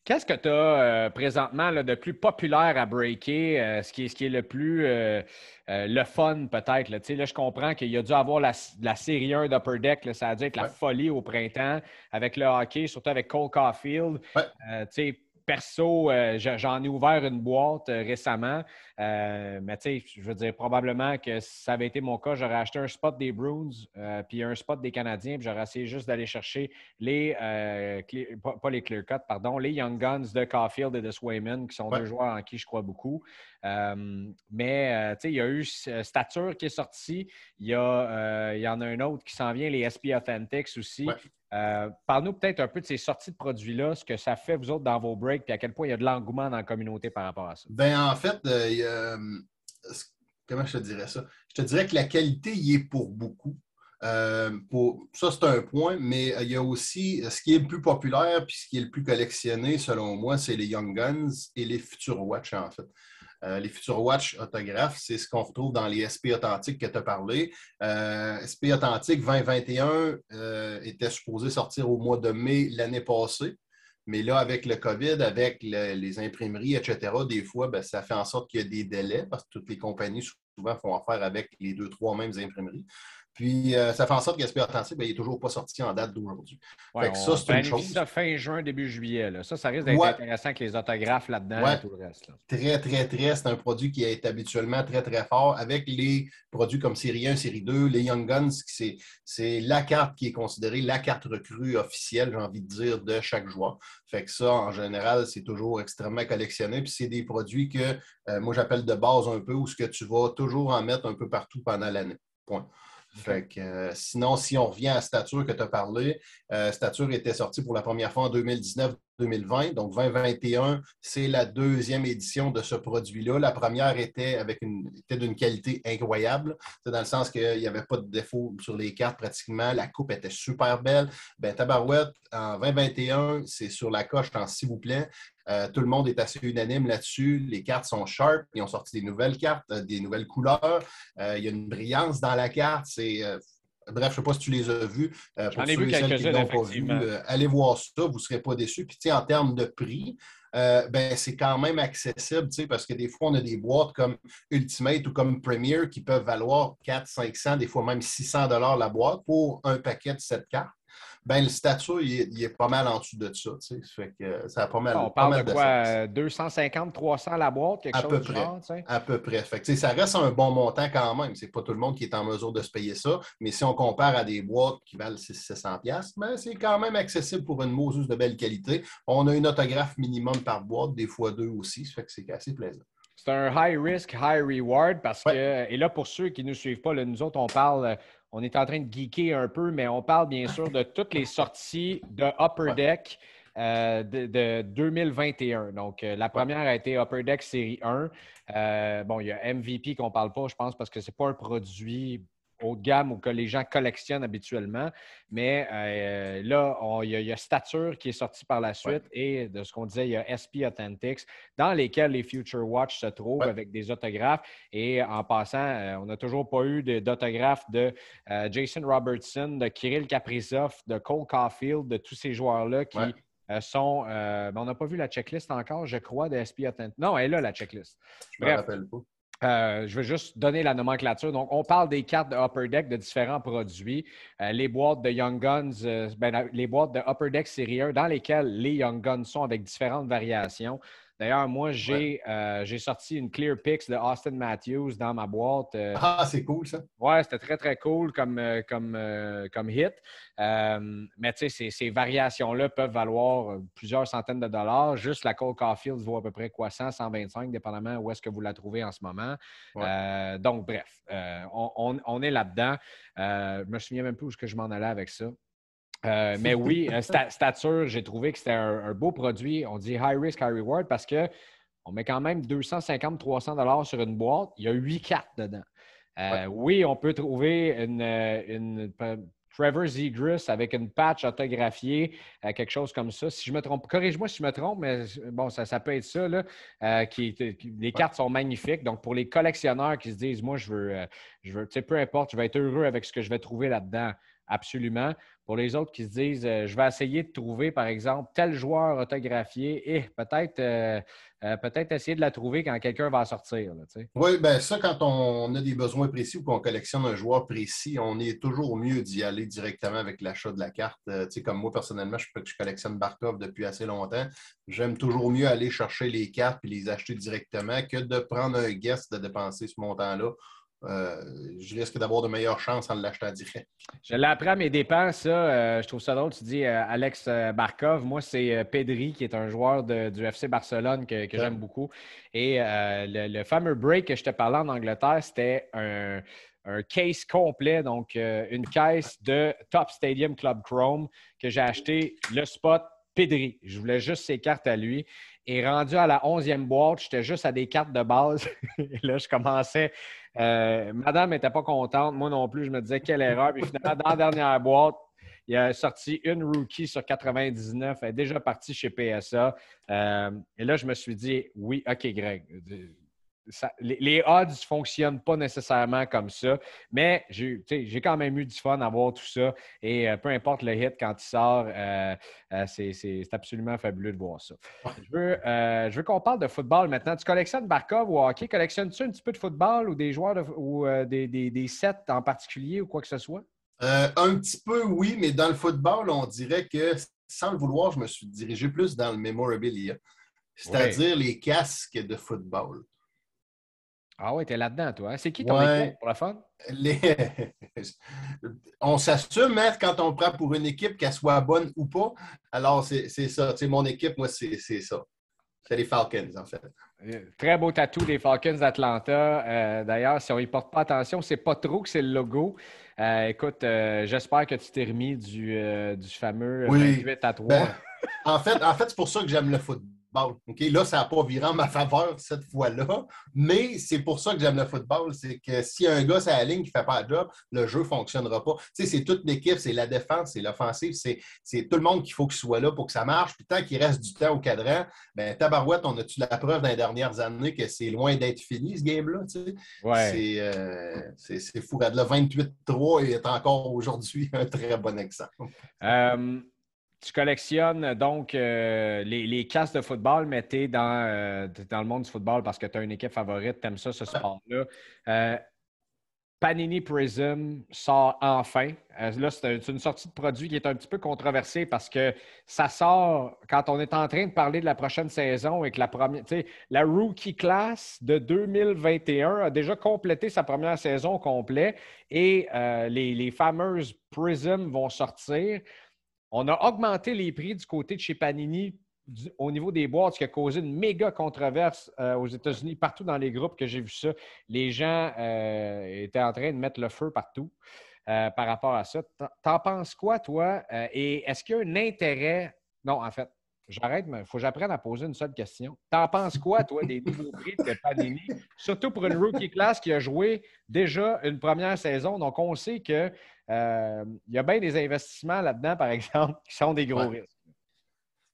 Qu'est-ce que tu as euh, présentement de plus populaire à breaker, euh, ce, qui est, ce qui est le plus euh, le fun peut-être? Là? là, je comprends qu'il y a dû avoir la, série 1 d'Upper Deck, ça a dû être la folie au printemps avec le hockey, surtout avec Cole Caulfield perso, j'en ai ouvert une boîte récemment. Euh, mais tu sais, je veux dire, probablement que si ça avait été mon cas, j'aurais acheté un spot des Bruins puis un spot des Canadiens, puis j'aurais essayé juste d'aller chercher les, pas, les clear cut, pardon, les Young Guns de Caulfield et de Swayman, qui sont deux joueurs en qui je crois beaucoup. mais tu sais, il y a eu Stature qui est sorti. Il y, a, il y en a un autre qui s'en vient, les SP Authentics aussi. Euh, parle-nous peut-être un peu de ces sorties de produits-là, ce que ça fait, vous autres, dans vos breaks, puis à quel point il y a de l'engouement dans la communité par rapport à ça. Ben en fait, euh, comment je te dirais ça? Je te dirais que la qualité y est pour beaucoup. Euh, ça, c'est un point, mais il y a aussi ce qui est le plus populaire puis ce qui est le plus collectionné, selon moi, c'est les Young Guns et les Future Watch, en fait. Euh, les Future Watch autographes, c'est ce qu'on retrouve dans les SP authentiques que tu as parlé. Euh, SP authentique 2021 euh, était supposé sortir au mois de mai l'année passée. Mais là, avec le COVID, avec les imprimeries, etc., des fois, ben, ça fait en sorte qu'il y a des délais parce que toutes les compagnies souvent font affaire avec les deux, trois mêmes imprimeries. Puis, euh, ça fait en sorte qu'Esprit Authentique, ben, il n'est toujours pas sorti en date d'aujourd'hui. ça, c'est une chose. ça fin juin, début juillet. Ça, ça risque d'être intéressant que les autographes là-dedans et tout le reste. Très, très, très. C'est un produit qui est habituellement très, très fort. Avec les produits comme Série 1, Série 2, les Young Guns, c'est la carte qui est considérée la carte recrue officielle, j'ai envie de dire, de chaque joueur. Fait que ça, en général, c'est toujours extrêmement collectionné. Puis c'est des produits que euh, moi, j'appelle de base un peu, ou ce que tu vas toujours en mettre un peu partout pendant l'année. Point. Euh, sinon, si on revient à Stature que tu as parlé, euh, Stature était sorti pour la première fois en 2019-2020. Donc, 2021, c'est la deuxième édition de ce produit-là. La première était d'une qualité incroyable. C'est dans le sens qu'il n'y avait pas de défaut sur les cartes pratiquement. La coupe était super belle. Ben, Tabarouette, en 2021, c'est sur la coche en s'il vous plaît. Euh, tout le monde est assez unanime là-dessus. Les cartes sont sharp. Ils ont sorti des nouvelles cartes, euh, des nouvelles couleurs. Euh, il y a une brillance dans la carte. C'est. Bref, je ne sais pas si tu les as vus. J'en ai vu quelques-uns, allez voir ça, vous ne serez pas déçus. Puis, en termes de prix, ben, c'est quand même accessible, parce que des fois, on a des boîtes comme Ultimate ou comme Premier qui peuvent valoir 400, 500, des fois même 600 la boîte pour un paquet de cette carte. Ben, le statut, il est, pas mal en dessous de ça. Tu sais. Fait que ça a pas mal. On parle de quoi 250, 300 la boîte, quelque à chose peu près, genre, tu sais? À peu près. Fait que, ça reste un bon montant quand même. C'est pas tout le monde qui est en mesure de se payer ça. Mais si on compare à des boîtes qui valent 600$, ben, c'est quand même accessible pour une Moses de belle qualité. On a une autographe minimum par boîte, des fois deux aussi. Ça fait que c'est assez plaisant. C'est un high risk, high reward parce que, et là, pour ceux qui ne nous suivent pas, nous autres, on parle, on est en train de geeker un peu, mais on parle bien sûr de toutes les sorties de Upper Deck. Euh, de, 2021. Donc, euh, la première a été Upper Deck Série 1. Euh, bon, il y a MVP qu'on ne parle pas, je pense, parce que ce n'est pas un produit haut de gamme ou que les gens collectionnent habituellement. Mais euh, là, il y, a Stature qui est sorti par la suite et de ce qu'on disait, il y a SP Authentics dans lesquels les Future Watch se trouvent avec des autographes. Et en passant, euh, on n'a toujours pas eu d'autographes de, euh, Jason Robertson, de Kirill Kaprizov, de Cole Caulfield, de tous ces joueurs-là qui. sont. Ben, on n'a pas vu la checklist encore, je crois, de SP Authentics. Non, elle est là, la checklist. Je me rappelle pas. Euh, je vais juste donner la nomenclature. Donc, on parle des cartes de Upper Deck de différents produits. Euh, les boîtes de Young Guns, euh, ben, les boîtes de Upper Deck série 1 dans lesquelles les Young Guns sont avec différentes variations. D'ailleurs, moi, euh, j'ai sorti une Clear Pix de Austin Matthews dans ma boîte. Euh. ah, c'est cool, ça. Ouais, c'était très, très cool comme, euh, comme, comme hit. mais tu sais, ces, variations-là peuvent valoir plusieurs centaines de dollars. Juste la Cole Caulfield vaut à peu près quoi, 100, 125, dépendamment où est-ce que vous la trouvez en ce moment. donc, bref, on, on, est là-dedans. je me souviens même plus où est-ce que je m'en allais avec ça. Euh, mais oui, euh, stature, j'ai trouvé que c'était un, beau produit. On dit high risk, high reward parce qu'on met quand même 250-300 dollars sur une boîte. Il y a huit cartes dedans. Euh, oui, on peut trouver une, une Trevor Zegris avec une patch autographiée, quelque chose comme ça. Si je me trompe, corrige-moi si je me trompe, mais bon, ça, ça peut être ça. Là, qui, les cartes sont magnifiques. Donc, pour les collectionneurs qui se disent, moi, je veux, je veux, tu sais, peu importe, je vais être heureux avec ce que je vais trouver là-dedans. Absolument. Pour les autres qui se disent, euh, je vais essayer de trouver, par exemple, tel joueur autographié et peut-être euh, euh, peut-être essayer de la trouver quand quelqu'un va sortir. oui, bien ça, quand on a des besoins précis ou qu'on collectionne un joueur précis, on est toujours mieux d'y aller directement avec l'achat de la carte. comme moi, personnellement, je, je collectionne Barkov depuis assez longtemps. J'aime toujours mieux aller chercher les cartes et les acheter directement que de prendre un guest de dépenser ce montant-là euh, je risque d'avoir de meilleures chances en l'achetant direct. Je l'ai appris à mes dépenses, ça. Euh, je trouve ça drôle. Tu dis euh, Alex Barkov. Moi, c'est Pedri, qui est un joueur du FC Barcelone que, j'aime beaucoup. Et le, fameux break que je te parlais en Angleterre, c'était un, case complet, donc une caisse de Top Stadium Club Chrome que j'ai acheté le spot Pedri. Je voulais juste ses cartes à lui. Et rendu à la onzième boîte, j'étais juste à des cartes de base. (laughs) Et là, je commençais euh, madame n'était pas contente. Moi non plus, je me disais quelle erreur. Puis finalement, dans la dernière boîte, il a sorti une rookie sur 99. Elle est déjà partie chez PSA. Euh, et là, je me suis dit, oui, OK, Greg les, odds ne fonctionnent pas nécessairement comme ça, mais j'ai quand même eu du fun à voir tout ça. Et euh, peu importe le hit quand il sort, euh, euh, c'est absolument fabuleux de voir ça. Je veux, veux qu'on parle de football maintenant. Tu collectionnes Barkov ou hockey? Collectionnes-tu un petit peu de football ou des joueurs ou des, des, sets en particulier ou quoi que ce soit? un petit peu, oui, mais dans le football, on dirait que sans le vouloir, je me suis dirigé plus dans le memorabilia, c'est-à-dire les casques de football. Ah oui, t'es là-dedans, toi. Hein? C'est qui ton équipe pour la fun? (laughs) on s'assume hein, quand on prend pour une équipe, qu'elle soit bonne ou pas. Alors, c'est ça. C'est mon équipe, moi, c'est ça. C'est les Falcons, en fait. Euh, très beau tatou des Falcons d'Atlanta. Euh, d'ailleurs, si on n'y porte pas attention, c'est pas trop que c'est le logo. Euh, écoute, j'espère que tu t'es remis du, du fameux oui. 28 à 3. Ben, en fait, en fait c'est pour ça que j'aime le football. Bon, OK, là, ça n'a pas viré en ma faveur cette fois-là, mais c'est pour ça que j'aime le football. C'est que si un gars c'est la ligne qui ne fait pas le job, le jeu ne fonctionnera pas. Tu sais, c'est toute l'équipe, c'est la défense, c'est l'offensive, c'est tout le monde qu'il faut qu'il soit là pour que ça marche. Puis tant qu'il reste du temps au cadran, ben tabarouette, on a-tu la preuve dans les dernières années que c'est loin d'être fini, ce game-là? Tu sais? ouais. C'est euh, fou. Le 28-3 est encore aujourd'hui un très bon exemple. Euh, tu collectionnes donc euh, les, les casques de football, mais tu es dans, euh, dans, le monde du football parce que tu as une équipe favorite, tu aimes ça, ce sport-là. Euh, Panini Prism sort enfin. Euh, là, c'est une sortie de produit qui est un petit peu controversée parce que ça sort quand on est en train de parler de la prochaine saison et que la première, la rookie class de 2021 a déjà complété sa première saison complète et euh, les, les fameuses Prism vont sortir. On a augmenté les prix du côté de chez Panini au niveau des boîtes, ce qui a causé une méga controverse euh, aux États-Unis, partout dans les groupes que j'ai vu ça. Les gens euh, étaient en train de mettre le feu partout euh, par rapport à ça. T'en penses quoi, toi? et est-ce qu'il y a un intérêt? Non, en fait, j'arrête, mais il faut que j'apprenne à poser une seule question. T'en penses quoi, toi, des nouveaux prix de Panini? Surtout pour une rookie class qui a joué déjà une première saison. Donc, on sait qu'il y a bien des investissements là-dedans, par exemple, qui sont des gros risques.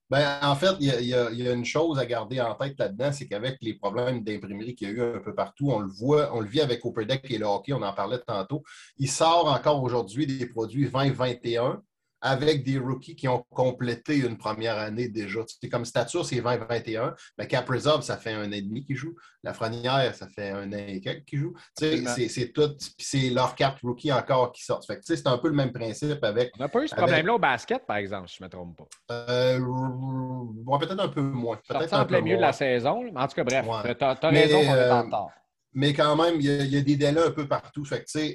Ben, en fait, il y, a, une chose à garder en tête là-dedans, c'est qu'avec les problèmes d'imprimerie qu'il y a eu un peu partout, on le voit, on le vit avec Upper Deck et le hockey, on en parlait tantôt. Il sort encore aujourd'hui des produits 2021 avec des rookies qui ont complété une première année déjà. C'est comme Stature, c'est 2021. Mais Cap Reserve, ça fait un an et demi qu'ils jouent. La Franière, ça fait un an et quelques qu'ils jouent. C'est tout. C'est leurs quatre rookies encore qui sortent. c'est un peu le même principe avec. On n'a pas eu ce problème-là au basket, par exemple, si je ne me trompe pas. Euh, peut-être un peu moins. Peut-être en plein milieu de la saison. En tout cas, bref, tu as, raison, on est en euh, retard mais quand même, il y, a, des délais un peu partout.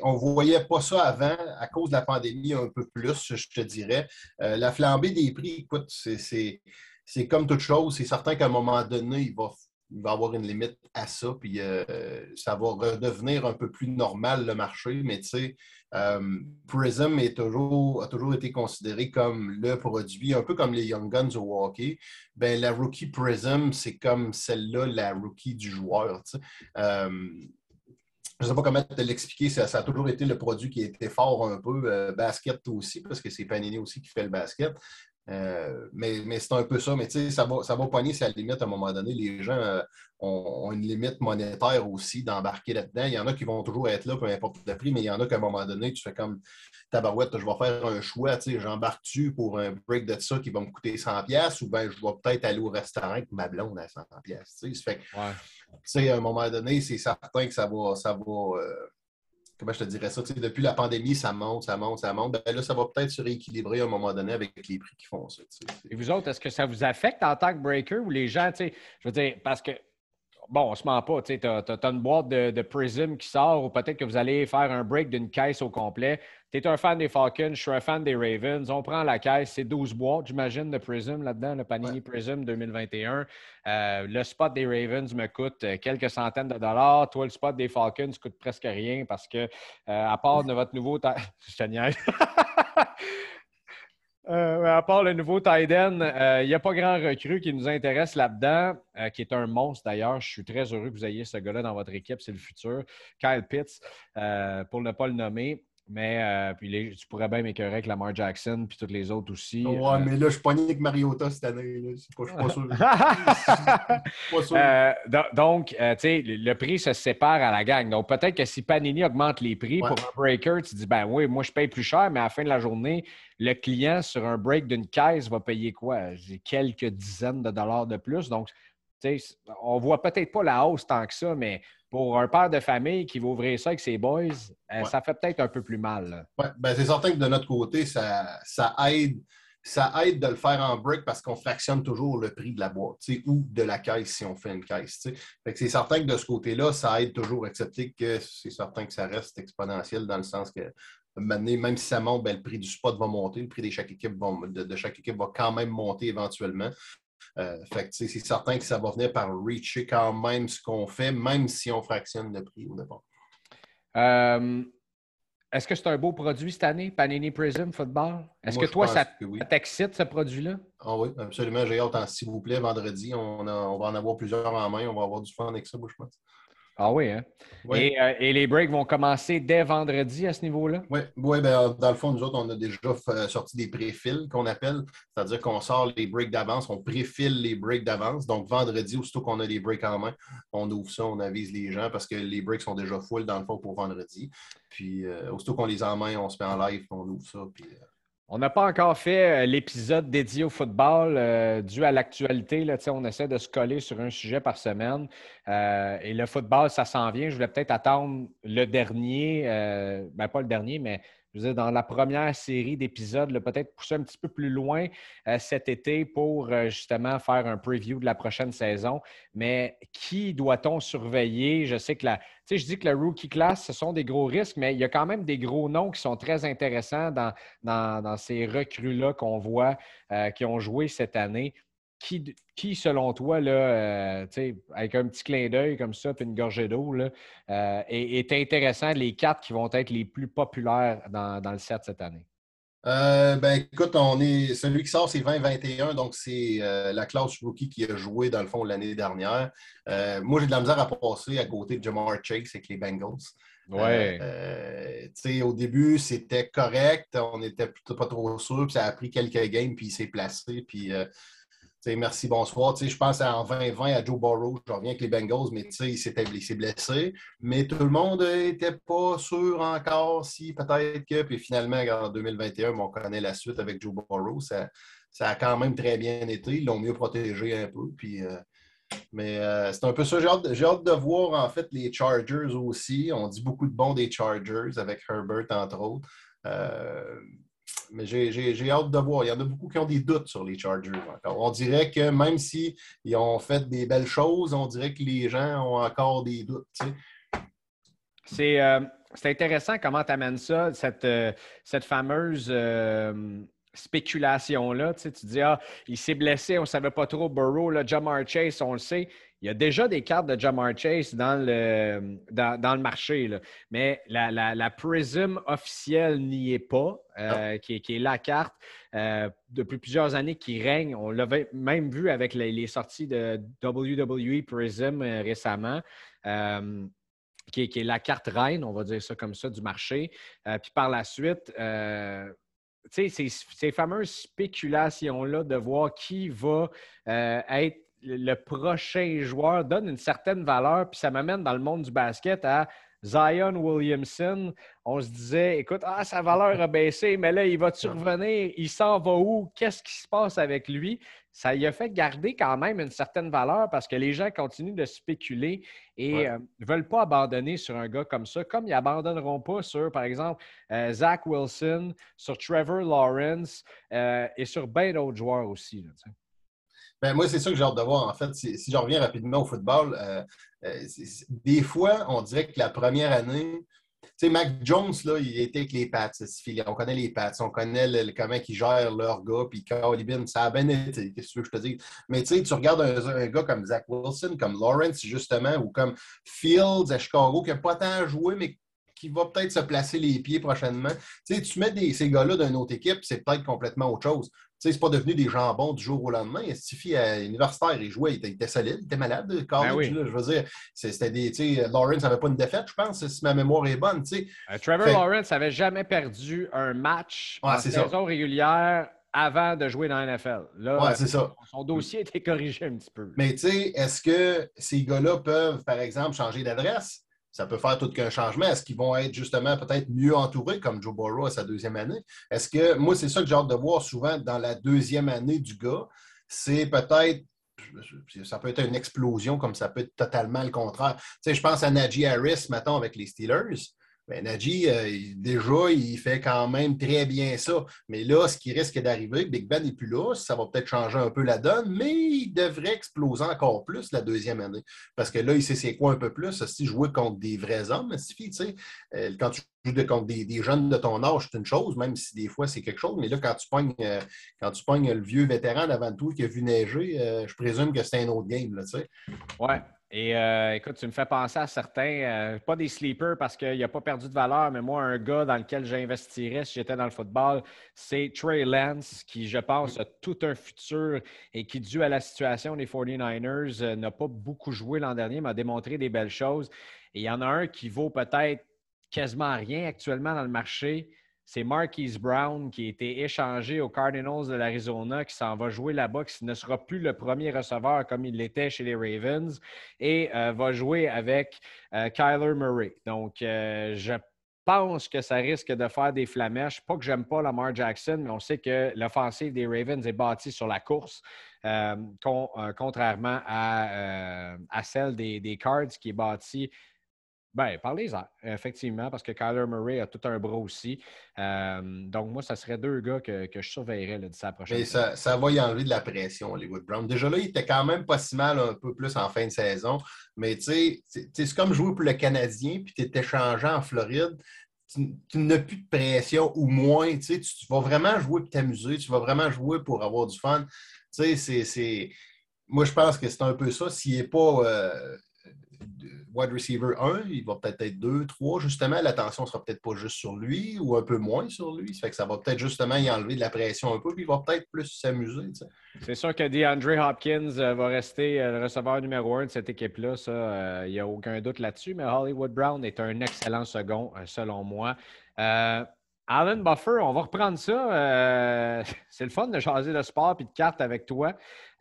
on ne voyait pas ça avant, à cause de la pandémie, un peu plus, je te dirais. Euh, la flambée des prix, écoute, c'est comme toute chose. C'est certain qu'à un moment donné, il va, il va avoir une limite à ça, puis euh, ça va redevenir un peu plus normal le marché. Mais tu sais, euh, Prism est toujours, a toujours été considéré comme le produit, un peu comme les Young Guns au hockey. Ben, la rookie Prism, c'est comme celle-là, la rookie du joueur. Euh, je ne sais pas comment te l'expliquer, ça, ça, a toujours été le produit qui était fort un peu. basket aussi, parce que c'est Panini aussi qui fait le basket. Euh, mais, c'est un peu ça. Mais tu sais, ça va, ça va pogner si à la limite, à un moment donné, les gens euh, ont, une limite monétaire aussi d'embarquer là-dedans. Il y en a qui vont toujours être là, peu importe le prix, mais il y en a qu'à un moment donné, tu fais comme tabarouette, je vais faire un choix, tu sais, j'embarque-tu pour un break de ça qui va me coûter 100$ ou bien je vais peut-être aller au restaurant avec ma blonde à 100$. Tu sais, fait tu à un moment donné, c'est certain que ça va, ça va, euh, comment je te dirais ça, depuis la pandémie, ça monte, ça monte, ça monte. Ben là, ça va peut-être se rééquilibrer à un moment donné avec les prix qui font ça. Et vous autres, est-ce que ça vous affecte en tant que breaker ou les gens, je veux dire, parce que bon, on se ment pas. Tu as, une boîte de, Prism qui sort ou peut-être que vous allez faire un break d'une caisse au complet. Tu es un fan des Falcons, je suis un fan des Ravens. On prend la caisse, c'est 12 boîtes, j'imagine, de Prism là-dedans, le Panini Prism 2021. Euh, le spot des Ravens me coûte euh, quelques centaines de dollars. Toi, le spot des Falcons coûte presque rien parce que, euh, à part (laughs) de votre nouveau. (laughs) je Euh, à part le nouveau Tiden, il n'y a pas grand recrue qui nous intéresse là-dedans, qui est un monstre d'ailleurs. Je suis très heureux que vous ayez ce gars-là dans votre équipe, c'est le futur. Kyle Pitts, pour ne pas le nommer. Mais euh, puis tu pourrais bien m'écœurer avec Lamar Jackson puis toutes les autres aussi. Ouais, euh. mais là, je suis pogné avec Mariota cette année. Je ne suis pas sûr. (laughs) pas sûr. Euh, donc, tu sais, le prix se sépare à la gang. Donc, peut-être que si Panini augmente les prix pour un breaker, tu dis, ben oui, moi, je paye plus cher, mais à la fin de la journée, le client sur un break d'une caisse va payer quoi? Quelques dizaines de dollars de plus. Donc, tu sais, on ne voit peut-être pas la hausse tant que ça, mais pour un père de famille qui va ouvrir ça avec ses boys, euh, ça fait peut-être un peu plus mal. Ouais, ben c'est certain que de notre côté, ça, ça, aide, ça aide de le faire en break parce qu'on fractionne toujours le prix de la boîte ou de la caisse si on fait une caisse. C'est certain que de ce côté-là, ça aide toujours, excepté que c'est certain que ça reste exponentiel dans le sens que même si ça monte, ben, le prix du spot va monter, le prix de chaque équipe va, de chaque équipe va quand même monter éventuellement. Euh, c'est certain que ça va venir par reacher quand même ce qu'on fait, même si on fractionne le prix au départ. Euh, est-ce que c'est un beau produit cette année, Panini Prism Football? Est-ce que toi, ça t'excite ce produit-là? Ah oui, absolument. J'ai hâte, s'il vous plaît, vendredi. On, on, va en avoir plusieurs en main. On va avoir du fun avec ça, je pense. Ah oui, hein? Euh, et, les breaks vont commencer dès vendredi à ce niveau-là? Oui, ouais, ben, dans le fond, nous autres, on a déjà euh, sorti des préfils qu'on appelle, c'est-à-dire qu'on sort les breaks d'avance, on préfile les breaks d'avance. Donc, vendredi, aussitôt qu'on a les breaks en main, on ouvre ça, on avise les gens parce que les breaks sont déjà full dans le fond pour vendredi. Puis, euh, aussitôt qu'on les a en main, on se met en live, on ouvre ça. Puis, On n'a pas encore fait euh, l'épisode dédié au football euh, dû à l'actualité. On essaie de se coller sur un sujet par semaine. Euh, et le football, ça s'en vient. Je voulais peut-être attendre le dernier, ben pas le dernier, mais dans la première série d'épisodes, peut-être pousser un petit peu plus loin euh, cet été pour euh, justement faire un preview de la prochaine saison. Mais qui doit-on surveiller? Je sais que la, je dis que la rookie class, ce sont des gros risques, mais il y a quand même des gros noms qui sont très intéressants dans, dans, ces recrues-là qu'on voit euh, qui ont joué cette année qui, selon toi, là, euh, avec un petit clin d'œil comme ça, puis une gorgée d'eau, euh, est, intéressant, les quatre qui vont être les plus populaires dans, le set cette année? Euh, ben, écoute, on est, celui qui sort, c'est 2021, donc c'est la classe rookie qui a joué, dans le fond, l'année dernière. moi, j'ai de la misère à passer à côté de Jamar Chase avec les Bengals. Ouais. au début, c'était correct, on n'était pas trop sûr, puis ça a pris quelques games, puis il s'est placé, puis merci, bonsoir. je pense en 2020 à Joe Burrow, je reviens avec les Bengals, mais il s'est blessé. Mais tout le monde n'était pas sûr encore si peut-être que. Puis finalement, en 2021, on connaît la suite avec Joe Burrow. Ça, a quand même très bien été. Ils l'ont mieux protégé un peu. Puis, euh, mais euh, c'est un peu ça. J'ai hâte, de voir en fait les Chargers aussi. On dit beaucoup de bons des Chargers avec Herbert, entre autres. Euh, mais j'ai hâte de voir. Il y en a beaucoup qui ont des doutes sur les Chargers encore. On dirait que même s'ils ont fait des belles choses, on dirait que les gens ont encore des doutes. Euh, c'est intéressant comment tu amènes ça, cette, euh, cette fameuse euh, spéculation-là. Tu, tu dis, ah, il s'est blessé, on ne savait pas trop. Burrow, là, Jamar Chase, on le sait. Il y a déjà des cartes de Jamar Chase dans le, dans, le marché, mais la, la, Prism officielle n'y est pas, euh, qui, est, la carte euh, depuis plusieurs années qui règne. On l'avait même vu avec les, sorties de WWE Prism euh, récemment. Qui est, la carte reine, on va dire ça comme ça, du marché. puis par la suite, ces, ces, fameuses spéculations-là de voir qui va être le prochain joueur donne une certaine valeur, puis ça m'amène dans le monde du basket à Zion Williamson. On se disait, écoute, ah, sa valeur a baissé, mais là, il va-tu revenir? Il s'en va où? Qu'est-ce qui se passe avec lui? Ça lui a fait garder quand même une certaine valeur parce que les gens continuent de spéculer et ne euh, veulent pas abandonner sur un gars comme ça, comme ils n'abandonneront pas sur, par exemple, euh, Zach Wilson, sur Trevor Lawrence euh, et sur bien d'autres joueurs aussi. Ben, moi, c'est ça que j'ai hâte de voir. En fait, si, je reviens rapidement au football, euh, euh, des fois, on dirait que la première année, tu sais, Mac Jones, là, il était avec les Pats. On connaît les Pats, on connaît comment ils gèrent leur gars, puis Carly ça a bien été. Qu'est-ce que tu veux que je te dise? Mais tu sais, tu regardes un, gars comme Zach Wilson, comme Lawrence, justement, ou comme Fields à Chicago, qui n'a pas tant joué, mais qui va peut-être se placer les pieds prochainement. Tu sais, tu mets ces gars-là dans une autre équipe, c'est peut-être complètement autre chose sais, c'est pas devenu des jambons du jour au lendemain. Stiffy à l'universitaire, il jouait, il était, solide, il était malade, ben college, je veux dire. C'était des, Lawrence n'avait pas une défaite, je pense, si ma mémoire est bonne. Euh, Trevor Lawrence n'avait jamais perdu un match en saison régulière avant de jouer dans la NFL. Là, ça. son dossier a été corrigé un petit peu. Mais tu sais, est-ce que ces gars-là peuvent, par exemple, changer d'adresse? Ça peut faire tout qu'un changement. Est-ce qu'ils vont être justement peut-être mieux entourés comme Joe Burrow à sa deuxième année? Est-ce que, moi, c'est ça que j'ai hâte de voir souvent dans la deuxième année du gars, c'est peut-être ça peut être une explosion comme ça peut être totalement le contraire. Tu sais, je pense à Najee Harris, maintenant avec les Steelers. Ben, euh, déjà, il fait quand même très bien ça. Mais là, ce qui risque d'arriver, Big Ben n'est plus là, ça va peut-être changer un peu la donne, mais il devrait exploser encore plus la deuxième année. Parce que là, il sait c'est quoi un peu plus. Si jouer contre des vrais hommes, sais, euh, quand tu joues contre des, jeunes de ton âge, c'est une chose, même si des fois c'est quelque chose. Mais là, quand tu pognes, euh, quand tu pognes le vieux vétéran devant toi qui a vu neiger, je présume que c'est un autre game. Ouais. Et euh, écoute, tu me fais penser à certains, euh, pas des sleepers parce qu'il n'a pas perdu de valeur, mais moi, un gars dans lequel j'investirais si j'étais dans le football, c'est Trey Lance, qui, je pense, a tout un futur et qui, dû à la situation des 49ers, euh, n'a pas beaucoup joué l'an dernier, m'a démontré des belles choses. Et il y en a un qui vaut peut-être quasiment rien actuellement dans le marché, c'est Marquise Brown qui a été échangé aux Cardinals de l'Arizona, qui s'en va jouer là-bas, qui ne sera plus le premier receveur comme il l'était chez les Ravens, et euh, va jouer avec euh, Kyler Murray. Donc, euh, je pense que ça risque de faire des flamèches. Pas que j'aime pas Lamar Jackson, mais on sait que l'offensive des Ravens est bâtie sur la course, contrairement à, à celle des, des, Cards qui est bâtie ben, parlez-en, effectivement, parce que Kyler Murray a tout un bras aussi. Euh, donc, moi, ça serait deux gars que, je surveillerais de sa prochaine Mais ça, ça, va y enlever de la pression, Hollywood Brown. Déjà là, il était quand même pas si mal un peu plus en fin de saison. Mais tu sais, c'est comme jouer pour le Canadien, puis tu es échangé en Floride. Tu, n'as plus de pression ou moins. Tu, tu vas vraiment jouer pour t'amuser. Tu vas vraiment jouer pour avoir du fun. Tu sais, c'est. Moi, je pense que c'est un peu ça. S'il n'est pas. Euh, wide receiver 1, il va peut-être être 2, 3. Justement, l'attention ne sera peut-être pas juste sur lui ou un peu moins sur lui. Ça fait que ça va peut-être justement y enlever de la pression un peu, puis il va peut-être plus s'amuser. C'est sûr que DeAndre Hopkins euh, va rester euh, le receveur numéro 1 de cette équipe-là. Euh, il n'y a aucun doute là-dessus. Mais Hollywood Brown est un excellent second, selon moi. Alan Buffer, on va reprendre ça. (laughs) c'est le fun de changer de sport et de cartes avec toi.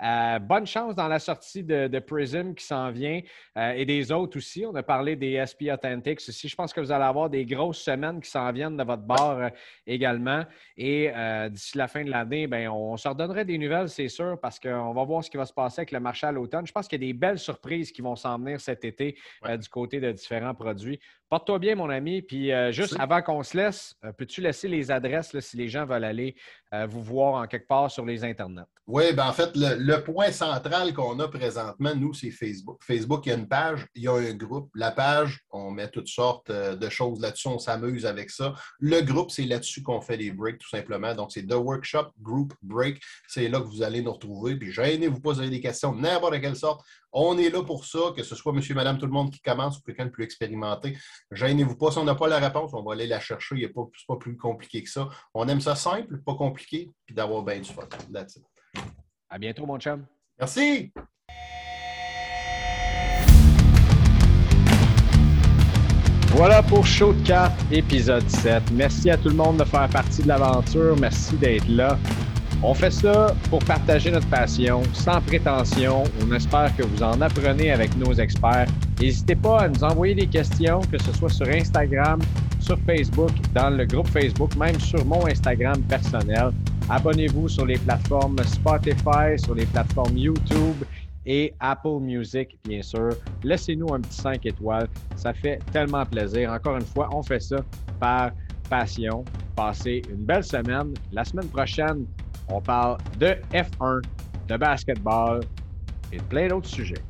Euh, bonne chance dans la sortie de, Prism qui s'en vient euh, et des autres aussi. On a parlé des SP Authentics aussi. Je pense que vous allez avoir des grosses semaines qui s'en viennent de votre bar euh, également. Et d'ici la fin de l'année, ben, on se redonnerait des nouvelles, c'est sûr, parce qu'on va voir ce qui va se passer avec le marché à l'automne. Je pense qu'il y a des belles surprises qui vont s'en venir cet été du côté de différents produits. Porte-toi bien, mon ami. Puis juste avant qu'on se laisse, peux-tu laisser les adresses si les gens veulent aller vous voir en quelque part sur les internets? Oui, ben en fait, le, point central qu'on a présentement, nous, c'est Facebook. Facebook, il y a une page, il y a un groupe. La page, on met toutes sortes euh, de choses là-dessus, on s'amuse avec ça. Le groupe, c'est là-dessus qu'on fait les breaks, tout simplement. Donc, c'est The Workshop Group Break. C'est là que vous allez nous retrouver. Puis, gênez-vous pas, vous avez des questions, n'importe quelle sorte. On est là pour ça, que ce soit monsieur, madame, tout le monde qui commence ou quelqu'un de plus expérimenté. Gênez-vous pas. Si on n'a pas la réponse, on va aller la chercher. Il n'est pas, pas plus compliqué que ça. On aime ça simple, pas compliqué, puis d'avoir bien du fun. That's à bientôt, mon chum. Merci. Voilà pour Show de 4, épisode 7. Merci à tout le monde de faire partie de l'aventure. Merci d'être là. On fait ça pour partager notre passion, sans prétention. On espère que vous en apprenez avec nos experts. N'hésitez pas à nous envoyer des questions, que ce soit sur Instagram, sur Facebook, dans le groupe Facebook, même sur mon Instagram personnel. Abonnez-vous sur les plateformes Spotify, sur les plateformes YouTube et Apple Music, bien sûr. Laissez-nous un petit 5 étoiles. Ça fait tellement plaisir. Encore une fois, on fait ça par passion. Passez une belle semaine. La semaine prochaine, on parle de F1, de basketball et de plein d'autres sujets.